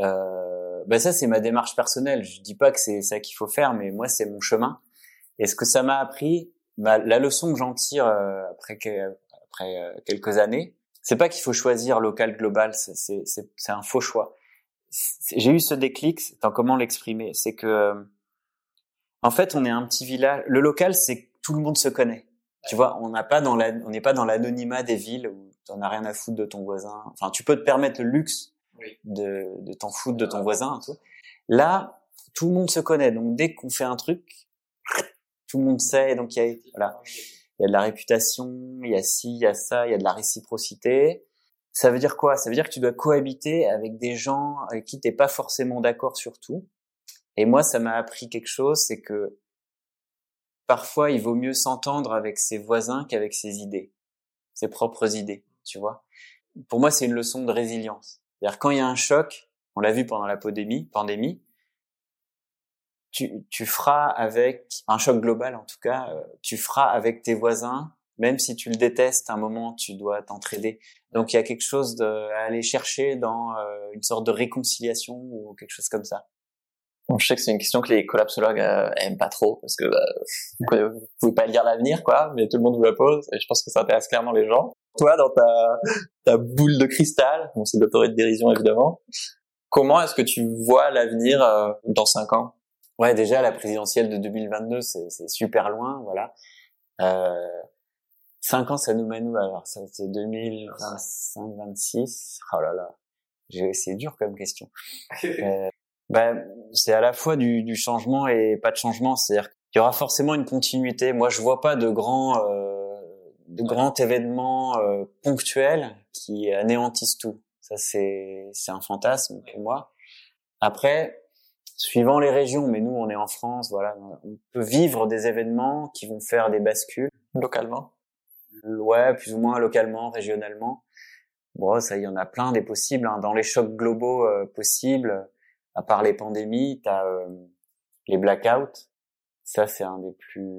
Euh, ben ça, c'est ma démarche personnelle. Je dis pas que c'est ça qu'il faut faire, mais moi, c'est mon chemin. Et ce que ça m'a appris, bah, la leçon que j'en tire euh, après, après euh, quelques années, c'est pas qu'il faut choisir local, global. C'est un faux choix. J'ai eu ce déclic. comment l'exprimer C'est que en fait, on est un petit village. Le local, c'est tout le monde se connaît. Tu vois, on n'a pas dans la, on n'est pas dans l'anonymat des villes où t'en as rien à foutre de ton voisin. Enfin, tu peux te permettre le luxe de, de t'en foutre de ton voisin. Tout. Là, tout le monde se connaît. Donc, dès qu'on fait un truc, tout le monde sait. Donc, il y a, voilà, il y a de la réputation, il y a ci, il y a ça, il y a de la réciprocité. Ça veut dire quoi? Ça veut dire que tu dois cohabiter avec des gens avec qui t'es pas forcément d'accord sur tout. Et moi, ça m'a appris quelque chose, c'est que parfois, il vaut mieux s'entendre avec ses voisins qu'avec ses idées, ses propres idées, tu vois. Pour moi, c'est une leçon de résilience. C'est-à-dire quand il y a un choc, on l'a vu pendant la pandémie, tu, tu feras avec un choc global en tout cas, euh, tu feras avec tes voisins, même si tu le détestes, à un moment tu dois t'entraider. Donc il y a quelque chose à aller chercher dans euh, une sorte de réconciliation ou quelque chose comme ça. Bon, je sais que c'est une question que les collapsologues euh, aiment pas trop parce que bah, vous pouvez pas lire l'avenir, quoi. Mais tout le monde vous la pose et je pense que ça intéresse clairement les gens. Toi, dans ta, ta boule de cristal, bon, c'est de de dérision évidemment. Comment est-ce que tu vois l'avenir euh, dans cinq ans? Ouais, déjà la présidentielle de 2022, c'est super loin, voilà. Euh, cinq ans, ça nous mène où alors? Ça c'est 2025-26. Oh là là, c'est dur comme question. euh, ben, c'est à la fois du, du, changement et pas de changement. C'est-à-dire qu'il y aura forcément une continuité. Moi, je vois pas de grands, euh, de grands événements euh, ponctuels qui anéantissent tout. Ça, c'est, c'est un fantasme pour moi. Après, suivant les régions, mais nous, on est en France, voilà, on peut vivre des événements qui vont faire des bascules. Localement? Ouais, plus ou moins localement, régionalement. Bon, ça, il y en a plein des possibles. Hein. Dans les chocs globaux euh, possibles, à part les pandémies, tu as euh, les blackouts. Ça, c'est un des plus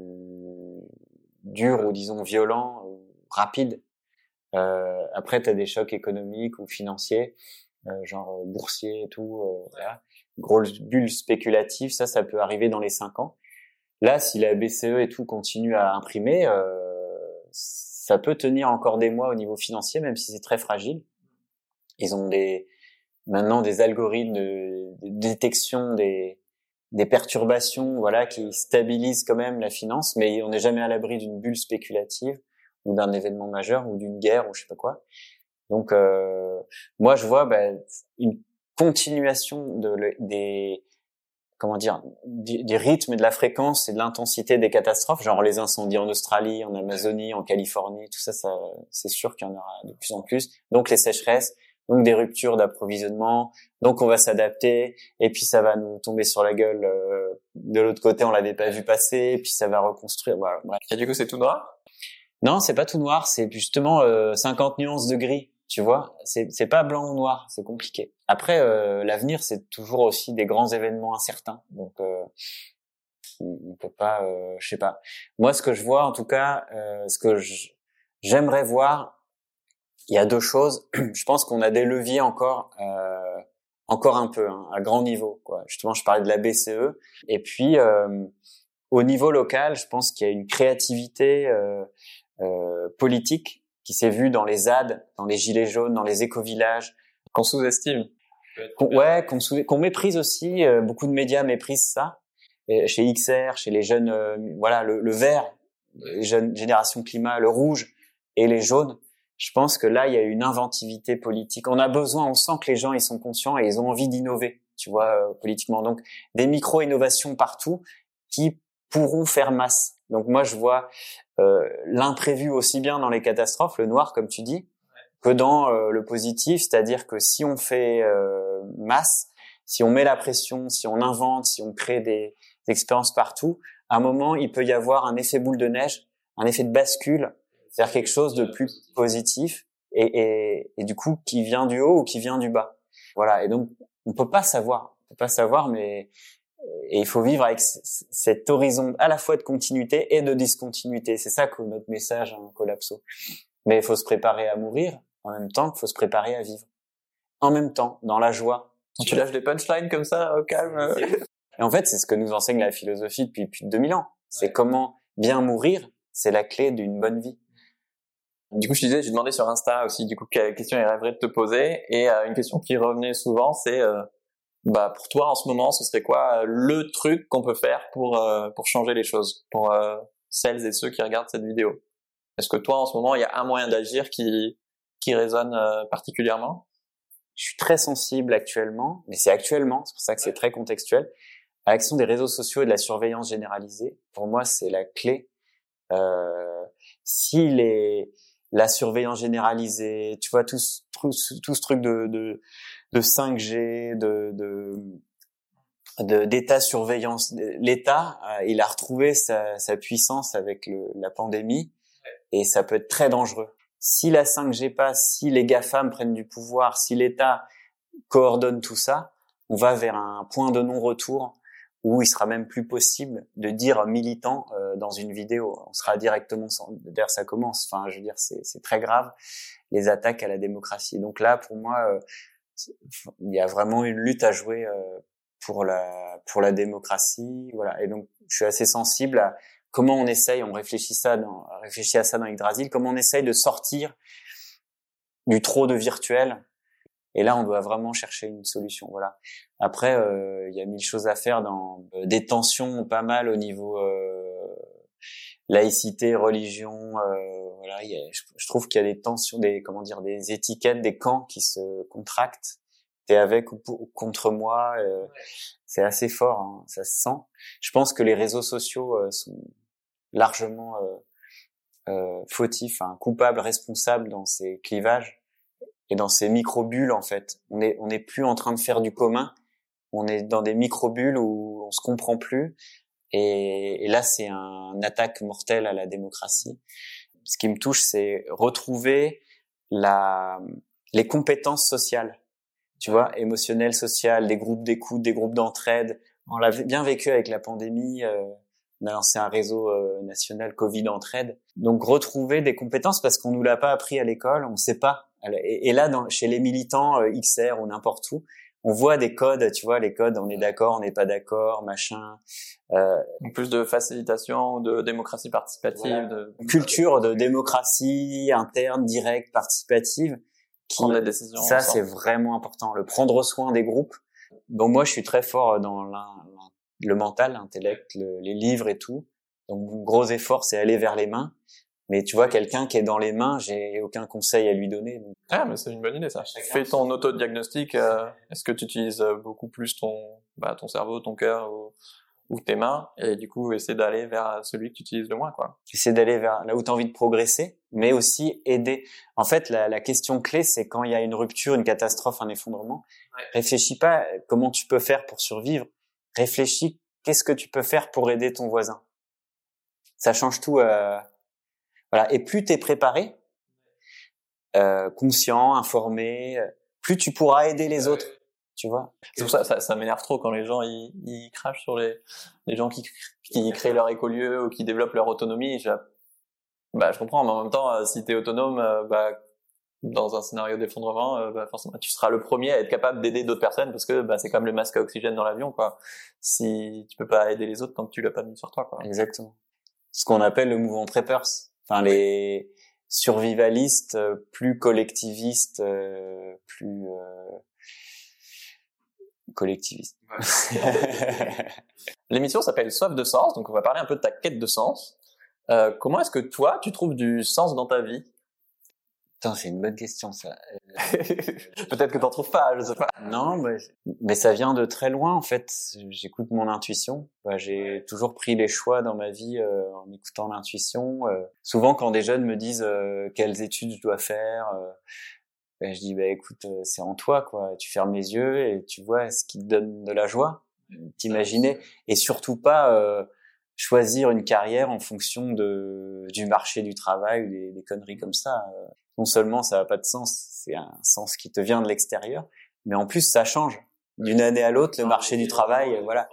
durs ou disons violents, rapides. Euh, après, tu as des chocs économiques ou financiers, euh, genre boursiers et tout. Voilà. Grosse bulle spéculative, ça, ça peut arriver dans les cinq ans. Là, si la BCE et tout continue à imprimer, ça peut tenir encore des mois au niveau financier, même si c'est très fragile. Ils ont des maintenant des algorithmes de, détection des, perturbations, voilà, qui stabilisent quand même la finance, mais on n'est jamais à l'abri d'une bulle spéculative ou d'un événement majeur ou d'une guerre ou je sais pas quoi. Donc euh, moi je vois bah, une continuation de des comment dire des, rythmes et de la fréquence et de l'intensité des catastrophes, genre les incendies en Australie, en Amazonie, en Californie, tout ça, ça c'est sûr qu'il y en aura de plus en plus. Donc les sécheresses, donc des ruptures d'approvisionnement, donc on va s'adapter, et puis ça va nous tomber sur la gueule euh, de l'autre côté, on l'avait pas vu passer, et puis ça va reconstruire. Voilà. Et du coup, c'est tout noir? Non, c'est pas tout noir, c'est justement euh, 50 nuances de gris. Tu vois, c'est c'est pas blanc ou noir, c'est compliqué. Après, euh, l'avenir, c'est toujours aussi des grands événements incertains. Donc, euh, on peut pas, euh, je sais pas. Moi, ce que je vois, en tout cas, euh, ce que j'aimerais voir, il y a deux choses. je pense qu'on a des leviers encore, euh, encore un peu, hein, à grand niveau. Quoi. Justement, je parlais de la BCE. Et puis, euh, au niveau local, je pense qu'il y a une créativité euh, euh, politique qui s'est vue dans les ZAD, dans les gilets jaunes, dans les éco-villages. Qu'on sous-estime. ouais, qu'on sous qu'on méprise aussi. beaucoup de médias méprisent ça chez XR, chez les jeunes, euh, voilà, le, le vert, les jeunes génération climat, le rouge et les jaunes. Je pense que là, il y a une inventivité politique. On a besoin, on sent que les gens, ils sont conscients et ils ont envie d'innover, tu vois, euh, politiquement. Donc, des micro-innovations partout qui pourront faire masse. Donc, moi, je vois euh, l'imprévu aussi bien dans les catastrophes, le noir, comme tu dis, que dans euh, le positif. C'est-à-dire que si on fait masse, si on met la pression, si on invente, si on crée des, expériences partout, à un moment, il peut y avoir un effet boule de neige, un effet de bascule vers quelque chose de plus positif et, et, et, du coup qui vient du haut ou qui vient du bas. Voilà. Et donc, on peut pas savoir, on peut pas savoir, mais et il faut vivre avec cet horizon à la fois de continuité et de discontinuité. C'est ça que notre message, un hein, collapso. Mais il faut se préparer à mourir en même temps qu'il faut se préparer à vivre. En même temps, dans la joie. Tu lâches des punchlines comme ça, au calme. Et en fait, c'est ce que nous enseigne la philosophie depuis plus de 2000 ans. C'est comment bien mourir, c'est la clé d'une bonne vie. Du coup, je disais, j'ai demandé sur Insta aussi, du coup, quelle question il rêverait de te poser. Et euh, une question qui revenait souvent, c'est, euh, bah, pour toi, en ce moment, ce serait quoi euh, le truc qu'on peut faire pour pour changer les choses, pour celles et ceux qui regardent cette vidéo? Est-ce que toi, en ce moment, il y a un moyen d'agir qui qui résonne particulièrement? Je suis très sensible actuellement, mais c'est actuellement, c'est pour ça que c'est très contextuel à l'action des réseaux sociaux et de la surveillance généralisée, pour moi, c'est la clé. Euh, si les, la surveillance généralisée, tu vois, tout, ce, tout, ce truc de, de, de 5G, de, de d'état surveillance. L'État, euh, il a retrouvé sa, sa puissance avec le, la pandémie et ça peut être très dangereux. Si la 5G passe, si les GAFAM prennent du pouvoir, si l'État coordonne tout ça, on va vers un point de non-retour où il sera même plus possible de dire militant euh, dans une vidéo. On sera directement d'ailleurs ça commence. Enfin, je veux dire, c'est très grave les attaques à la démocratie. Donc là, pour moi, euh, il y a vraiment une lutte à jouer euh, pour la pour la démocratie. Voilà. Et donc, je suis assez sensible à comment on essaye. On réfléchit ça, dans, réfléchit à ça dans Yggdrasil. Comment on essaye de sortir du trop de virtuel et là, on doit vraiment chercher une solution. Voilà. Après, euh, il y a mille choses à faire dans euh, des tensions pas mal au niveau euh, laïcité, religion. voilà, je, trouve qu'il y a des tensions, des comment dire, des étiquettes, des camps qui se contractent. T'es avec ou, contre moi. c'est assez fort, hein, ça se sent. Je pense que les réseaux sociaux sont largement fautifs, hein, coupables, responsables dans ces clivages et dans ces micro-bulles, en fait. On est, on n'est plus en train de faire du commun. On est dans des micro-bulles où on se comprend plus. Et, et là, c'est un attaque mortelle à la démocratie. Ce qui me touche, c'est retrouver la, les compétences sociales. Tu vois, émotionnelles, sociales, des groupes d'écoute, des groupes d'entraide. On l'a bien vécu avec la pandémie. Euh, on a lancé un réseau euh, national Covid entraide. Donc retrouver des compétences parce qu'on nous l'a pas appris à l'école, on sait pas et, là, dans, chez les militants euh, XR ou n'importe où, on voit des codes, tu vois, les codes, on est d'accord, on n'est pas d'accord, machin. Euh, plus de facilitation, de démocratie participative, de culture de démocratie interne, directe, participative. Qui, prendre les décisions. Ça, c'est vraiment important. Le prendre soin des groupes. Donc moi, je suis très fort dans le mental, l'intellect, les livres et tout. Donc mon gros effort, c'est aller vers les mains. Mais tu vois, quelqu'un qui est dans les mains, j'ai aucun conseil à lui donner. Ah, mais c'est une bonne idée ça. Fais ton autodiagnostic. Euh, Est-ce que tu utilises euh, beaucoup plus ton, bah, ton cerveau, ton cœur ou, ou, tes mains Et du coup, essaie d'aller vers celui que tu utilises le moins, quoi. Essaie d'aller vers là où tu as envie de progresser, mais aussi aider. En fait, la, la question clé, c'est quand il y a une rupture, une catastrophe, un effondrement. Ouais. Réfléchis pas comment tu peux faire pour survivre. Réfléchis qu'est-ce que tu peux faire pour aider ton voisin? Ça change tout. Euh, voilà. Et plus tu es préparé, euh, conscient, informé, plus tu pourras aider les autres. Tu vois C'est pour ça, ça, ça m'énerve trop quand les gens ils, ils crachent sur les, les gens qui, qui créent leur écolieu ou qui développent leur autonomie. Je, bah, je comprends, mais en même temps, euh, si tu es autonome, euh, bah, dans un scénario d'effondrement, euh, bah, forcément, tu seras le premier à être capable d'aider d'autres personnes parce que bah, c'est comme le masque à oxygène dans l'avion, quoi. Si tu peux pas aider les autres tant que tu l'as pas mis sur toi, quoi. Exactement. Ce qu'on appelle le mouvement preppers. Enfin, les survivalistes, plus collectivistes, plus collectivistes. L'émission s'appelle Soif de sens, donc on va parler un peu de ta quête de sens. Euh, comment est-ce que toi, tu trouves du sens dans ta vie? Putain, c'est une bonne question ça. Peut-être que t'en trouves pas, je sais pas. Non, mais, mais ça vient de très loin en fait. J'écoute mon intuition. Bah, j'ai toujours pris les choix dans ma vie euh, en écoutant l'intuition. Euh, souvent, quand des jeunes me disent euh, quelles études je dois faire, bah, je dis bah écoute, c'est en toi quoi. Tu fermes les yeux et tu vois ce qui te donne de la joie. T'imaginer et surtout pas choisir une carrière en fonction de du marché du travail ou des, des conneries comme ça. Euh, non seulement ça n'a pas de sens, c'est un sens qui te vient de l'extérieur, mais en plus ça change d'une année à l'autre le marché du travail, voilà.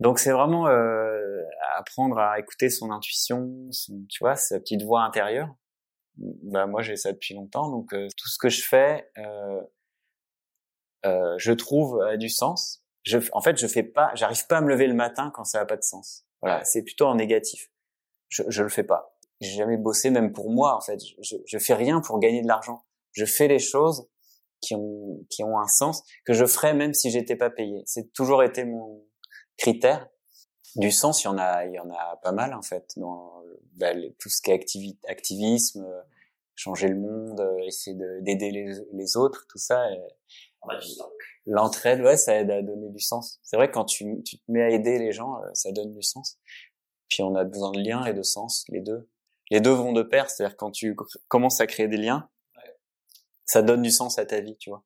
Donc c'est vraiment euh, apprendre à écouter son intuition, tu vois, sa petite voix intérieure. Bah moi j'ai ça depuis longtemps, donc euh, tout ce que je fais, euh, euh, je trouve a du sens. Je, en fait, je fais pas, j'arrive pas à me lever le matin quand ça a pas de sens. Voilà, c'est plutôt en négatif. Je, je le fais pas. J'ai jamais bossé, même pour moi, en fait. Je, je fais rien pour gagner de l'argent. Je fais les choses qui ont, qui ont un sens, que je ferais même si j'étais pas payé. C'est toujours été mon critère. Du sens, il y en a, il y en a pas mal, en fait, dans bah, tout ce qui est activisme, euh, changer le monde, euh, essayer d'aider les, les, autres, tout ça. L'entraide, ouais, ça aide à donner du sens. C'est vrai que quand tu, tu, te mets à aider les gens, euh, ça donne du sens. Puis on a besoin de liens et de sens, les deux. Les deux vont de pair, c'est-à-dire quand tu commences à créer des liens, ça donne du sens à ta vie, tu vois.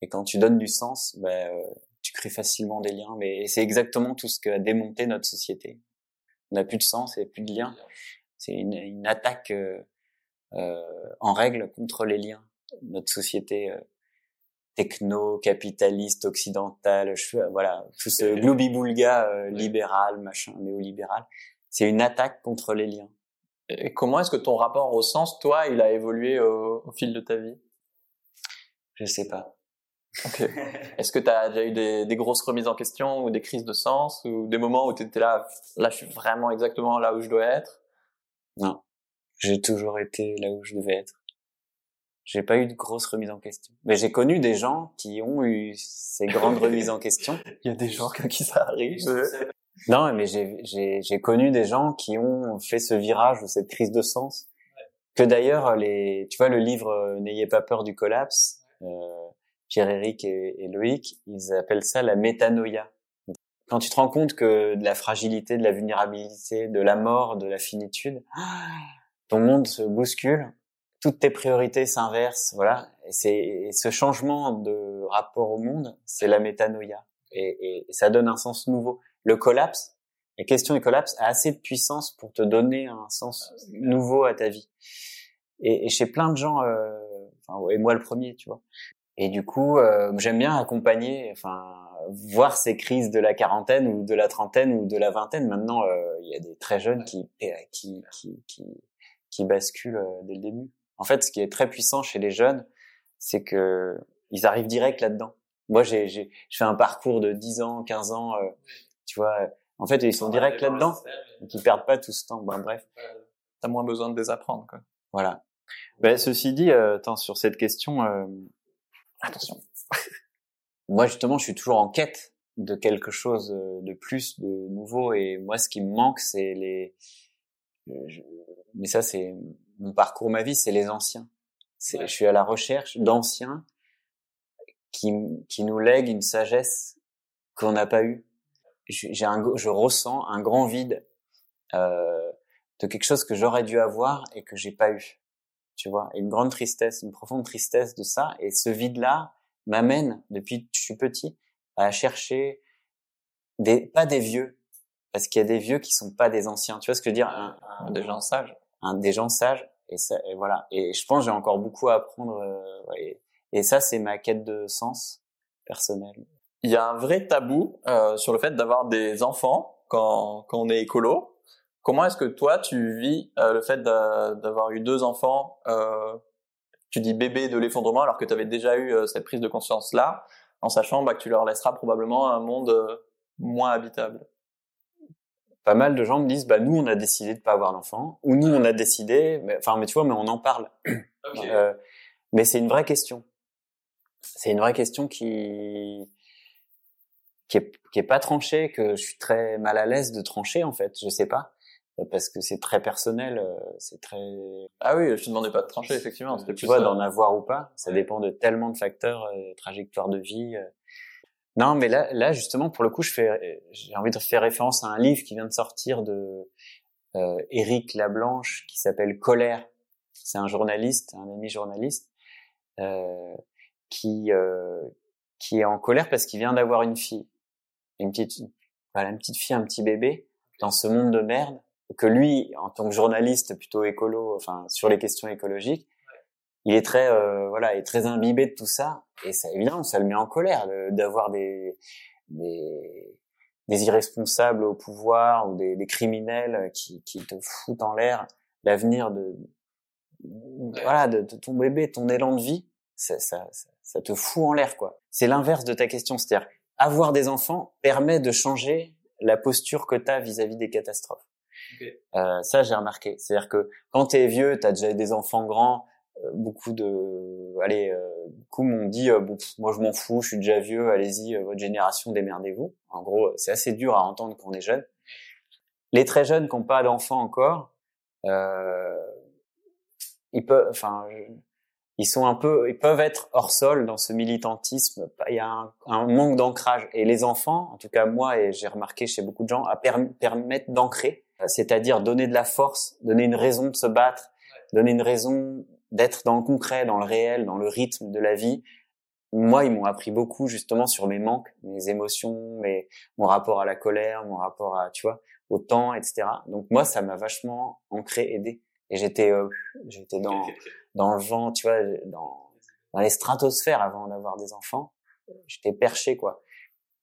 Et quand tu donnes du sens, ben, euh, tu crées facilement des liens. Mais c'est exactement tout ce que a démonté notre société. On n'a plus de sens et plus de liens. C'est une, une, attaque euh, euh, en règle contre les liens. Notre société euh, techno-capitaliste occidental, je, voilà, tout ce gloubi-boulga euh, libéral, machin, néolibéral, c'est une attaque contre les liens. Et comment est-ce que ton rapport au sens, toi, il a évolué au, au fil de ta vie? Je sais pas. Okay. Est-ce que tu as déjà eu des, des, grosses remises en question ou des crises de sens ou des moments où tu étais là, là je suis vraiment exactement là où je dois être? Non, j'ai toujours été là où je devais être. J'ai pas eu de grosses remises en question. Mais j'ai connu des gens qui ont eu ces grandes remises en question. Il y a des gens qui ça arrive. Non, mais j'ai connu des gens qui ont fait ce virage ou cette crise de sens. Que d'ailleurs, les, tu vois, le livre euh, N'ayez pas peur du collapse, euh, Pierre-Éric et, et, Loïc, ils appellent ça la métanoïa. Quand tu te rends compte que de la fragilité, de la vulnérabilité, de la mort, de la finitude, ton monde se bouscule toutes tes priorités s'inversent, voilà. Et c'est ce changement de rapport au monde, c'est la métanoïa, et, et, ça donne un sens nouveau. Le collapse, la question du collapse a assez de puissance pour te donner un sens nouveau à ta vie. Et, et chez plein de gens, euh, enfin, et moi le premier, tu vois. Et du coup, euh, j'aime bien accompagner, enfin, voir ces crises de la quarantaine ou de la trentaine ou de la vingtaine. Maintenant, euh, il y a des très jeunes qui qui qui qui, qui basculent euh, dès le début. En fait, ce qui est très puissant chez les jeunes, c'est que ils arrivent direct là-dedans. Moi, j'ai, j'ai, je fais un parcours de 10 ans, 15 ans, euh, tu vois. En fait, ils sont direct là-dedans, donc ils perdent pas tout ce temps. Ben, bref. T'as moins besoin de désapprendre, quoi. Voilà. Ben, ceci dit, euh, attends, sur cette question, euh, attention. moi, justement, je suis toujours en quête de quelque chose de plus, de nouveau. Et moi, ce qui me manque, c'est les. Mais ça, c'est mon parcours, ma vie, c'est les anciens. Je suis à la recherche d'anciens qui, qui nous lèguent une sagesse qu'on n'a pas eue. J'ai un, je ressens un grand vide euh, de quelque chose que j'aurais dû avoir et que j'ai pas eu. Tu vois, une grande tristesse, une profonde tristesse de ça. Et ce vide-là m'amène depuis que je suis petit à chercher des, pas des vieux, parce qu'il y a des vieux qui sont pas des anciens. Tu vois ce que je veux dire? Des gens sages. Un, des gens sages et, ça, et voilà. Et je pense que j'ai encore beaucoup à apprendre. et, et ça, c'est ma quête de sens personnel. Il y a un vrai tabou sur le fait d'avoir des enfants quand, quand on est écolo. Comment est-ce que toi, tu vis le fait d'avoir eu deux enfants Tu dis bébé de l'effondrement alors que tu avais déjà eu cette prise de conscience-là, en sachant bah, que tu leur laisseras probablement un monde moins habitable? Pas mal de gens me disent bah nous on a décidé de pas avoir d'enfants ou nous on a décidé mais enfin mais tu vois mais on en parle. Euh, mais c'est une vraie question. C'est une vraie question qui qui est, qui est pas tranchée que je suis très mal à l'aise de trancher en fait je sais pas. Parce que c'est très personnel euh, c'est très ah oui je te demandais pas de trancher effectivement tu vois d'en avoir ou pas ça dépend de tellement de facteurs euh, trajectoire de vie non, mais là, là justement, pour le coup, je fais, j'ai envie de faire référence à un livre qui vient de sortir de euh, Éric Lablanche, qui s'appelle Colère. C'est un journaliste, un ami journaliste, euh, qui euh, qui est en colère parce qu'il vient d'avoir une fille, une petite, fille, un petit bébé, dans ce monde de merde que lui, en tant que journaliste plutôt écolo, enfin sur les questions écologiques, il est très euh, voilà, il est très imbibé de tout ça. Et ça évidemment ça le met en colère d'avoir des, des irresponsables au pouvoir ou des, criminels qui qui te foutent en l'air l'avenir de voilà de, ton bébé, ton élan de vie, ça ça, ça te fout en l'air quoi. C'est l'inverse de ta question, c'est-à-dire avoir des enfants permet de changer la posture que tu as vis-à-vis des catastrophes. Euh, ça, j'ai remarqué. C'est-à-dire que quand tu es vieux, tu as déjà des enfants grands, euh, beaucoup de allez euh, beaucoup m'ont dit euh, bon moi je m'en fous je suis déjà vieux allez-y votre génération démerdez-vous en gros c'est assez dur à entendre quand on est jeune les très jeunes qui n'ont pas d'enfants encore euh, ils peuvent enfin ils sont un peu ils peuvent être hors sol dans ce militantisme il y a un, un manque d'ancrage et les enfants en tout cas moi et j'ai remarqué chez beaucoup de gens à permettre d'ancrer c'est-à-dire donner de la force donner une raison de se battre donner une raison d'être dans le concret, dans le réel, dans le rythme de la vie. Moi, ils m'ont appris beaucoup justement sur mes manques, mes émotions, mes, mon rapport à la colère, mon rapport à, tu vois, au temps, etc. Donc moi, ça m'a vachement ancré, aidé. Et j'étais, euh, j'étais dans dans le vent, tu vois, dans dans les stratosphères avant d'avoir des enfants. J'étais perché, quoi.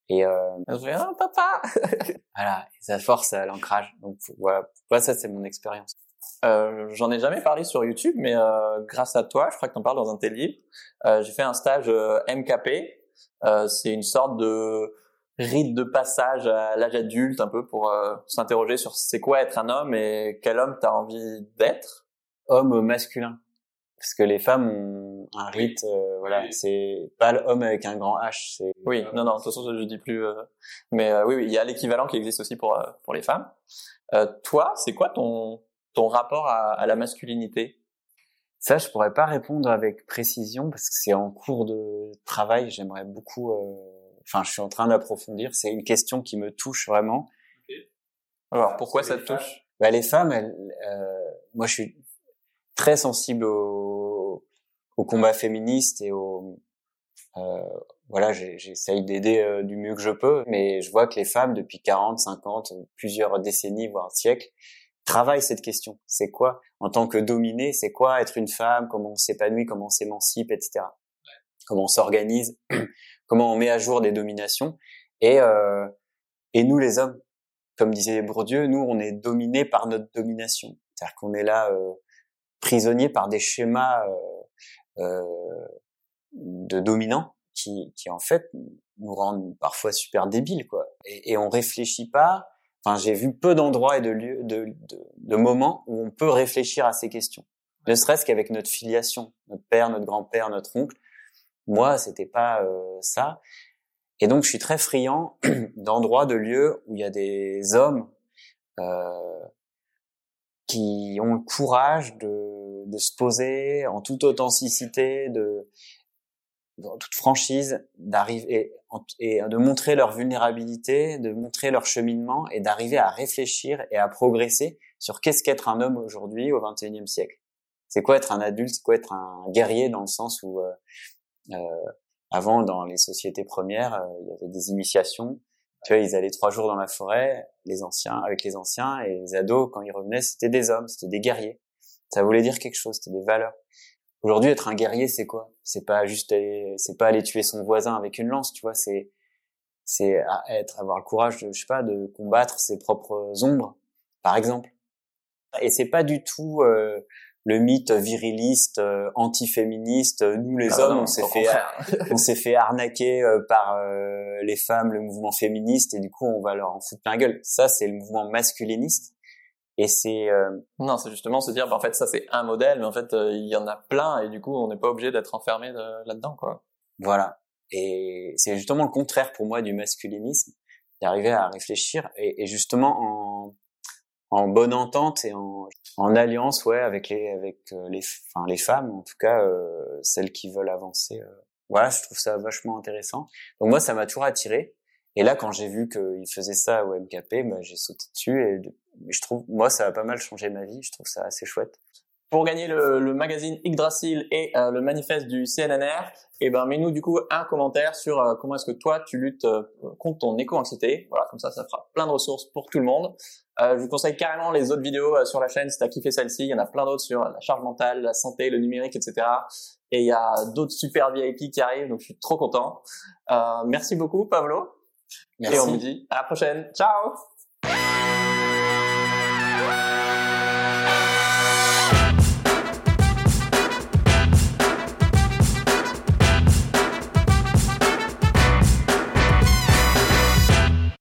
Et euh, ah, papa. voilà, et ça force à l'ancrage. Donc voilà, voilà ça c'est mon expérience. Euh, J'en ai jamais parlé sur YouTube, mais euh, grâce à toi, je crois que tu en parles dans un de tes livres. Euh, j'ai fait un stage euh, MKP. Euh, c'est une sorte de rite de passage à l'âge adulte, un peu pour s'interroger sur c'est quoi être un homme et quel homme t'as envie d'être. Homme masculin, parce que les femmes ont un rite, voilà, c'est pas l'homme avec un grand H. C'est oui, non, non, de toute façon je dis plus, mais oui, oui, il y a l'équivalent qui existe aussi pour pour les femmes. toi, c'est quoi ton ton rapport à, la masculinité? Ça, je pourrais pas répondre avec précision parce que c'est en cours de travail. J'aimerais beaucoup. Euh, enfin, je suis en train d'approfondir. C'est une question qui me touche vraiment. Alors, pourquoi ça te touche? Bah, Les femmes, elles, euh, moi, je suis très sensible au, au combat féministe et au euh, voilà, j'essaye d'aider du mieux que je peux, mais je vois que les femmes, depuis 40, 50, plusieurs décennies, voire siècles, travaille cette question. C'est quoi, en tant que dominé, c'est quoi être une femme, comment on s'épanouit, comment on s'émancipe, etc. Comment on s'organise, comment on met à jour des dominations. Et, euh, et nous, les hommes, comme disait Bourdieu, nous, on est dominés par notre domination. C'est-à-dire qu'on est là euh, prisonniers par des schémas euh, euh, de dominants qui, qui, en fait, nous rendent parfois super débiles, quoi. Et, et on réfléchit pas Enfin, j'ai vu peu d'endroits et de lieux, de, de, de, moments où on peut réfléchir à ces questions. Ne serait-ce qu'avec notre filiation, notre père, notre grand-père, notre oncle. Moi, c'était pas euh, ça. Et donc, je suis très friand d'endroits, de lieux où il y a des hommes euh, qui ont le courage de, de se poser en toute authenticité, de, dans toute franchise, d'arriver et, de montrer leur vulnérabilité, de montrer leur cheminement et d'arriver à réfléchir et à progresser sur qu'est-ce qu'être un homme aujourd'hui au XXIe siècle. C'est quoi être un adulte, c'est quoi être un guerrier dans le sens où euh, avant dans les sociétés premières, euh, il y avait des initiations. Tu vois, ils allaient trois jours dans la forêt, les anciens avec les anciens et les ados quand ils revenaient, c'était des hommes, c'était des guerriers. Ça voulait dire quelque chose, c'était des valeurs. Aujourd'hui, être un guerrier, c'est quoi? C'est pas juste, c'est pas aller tuer son voisin avec une lance, tu vois. C'est, c'est être, avoir le courage, de, je sais pas, de combattre ses propres ombres, par exemple. Et c'est pas du tout euh, le mythe viriliste, euh, anti-féministe. Nous, les Ah hommes, non, on s'est fait, on s'est fait arnaquer euh, par euh, les femmes, le mouvement féministe, et du coup, on va leur en foutre plein gueule. Ça, c'est le mouvement masculiniste. Et c'est euh, Non, c'est justement se dire, bah, en fait, ça c'est un modèle, mais en fait, euh, il y en a plein, et du coup, on n'est pas obligé d'être enfermé de- là-dedans, quoi. Voilà. Et c'est justement le contraire pour moi du masculinisme, d'arriver à réfléchir et, et justement en, en bonne entente et en, en alliance, ouais, avec les, avec euh, les, enfin les femmes, en tout cas euh, celles qui veulent avancer. euh. Voilà, je trouve ça vachement intéressant. Donc moi, ça m'a toujours attiré. Et là, quand j'ai vu qu'il faisait ça au MKP, bah, j'ai sauté dessus et je trouve, moi, ça a pas mal changé ma vie. Je trouve ça assez chouette. Pour gagner le, le magazine Yggdrasil et euh, le manifeste du CNNR, eh ben, mets-nous du coup un commentaire sur euh, comment est-ce que toi tu luttes euh, contre ton éco-anxiété. Voilà, comme ça, ça fera plein de ressources pour tout le monde. Euh, je vous conseille carrément les autres vidéos euh, sur la chaîne si t'as kiffé celle-ci. Il y en a plein d'autres sur la charge mentale, la santé, le numérique, etc. Et il y a d'autres super VIP qui arrivent, donc je suis trop content. Euh, merci beaucoup, Pablo. Merci. Et on vous dit à la prochaine. Ciao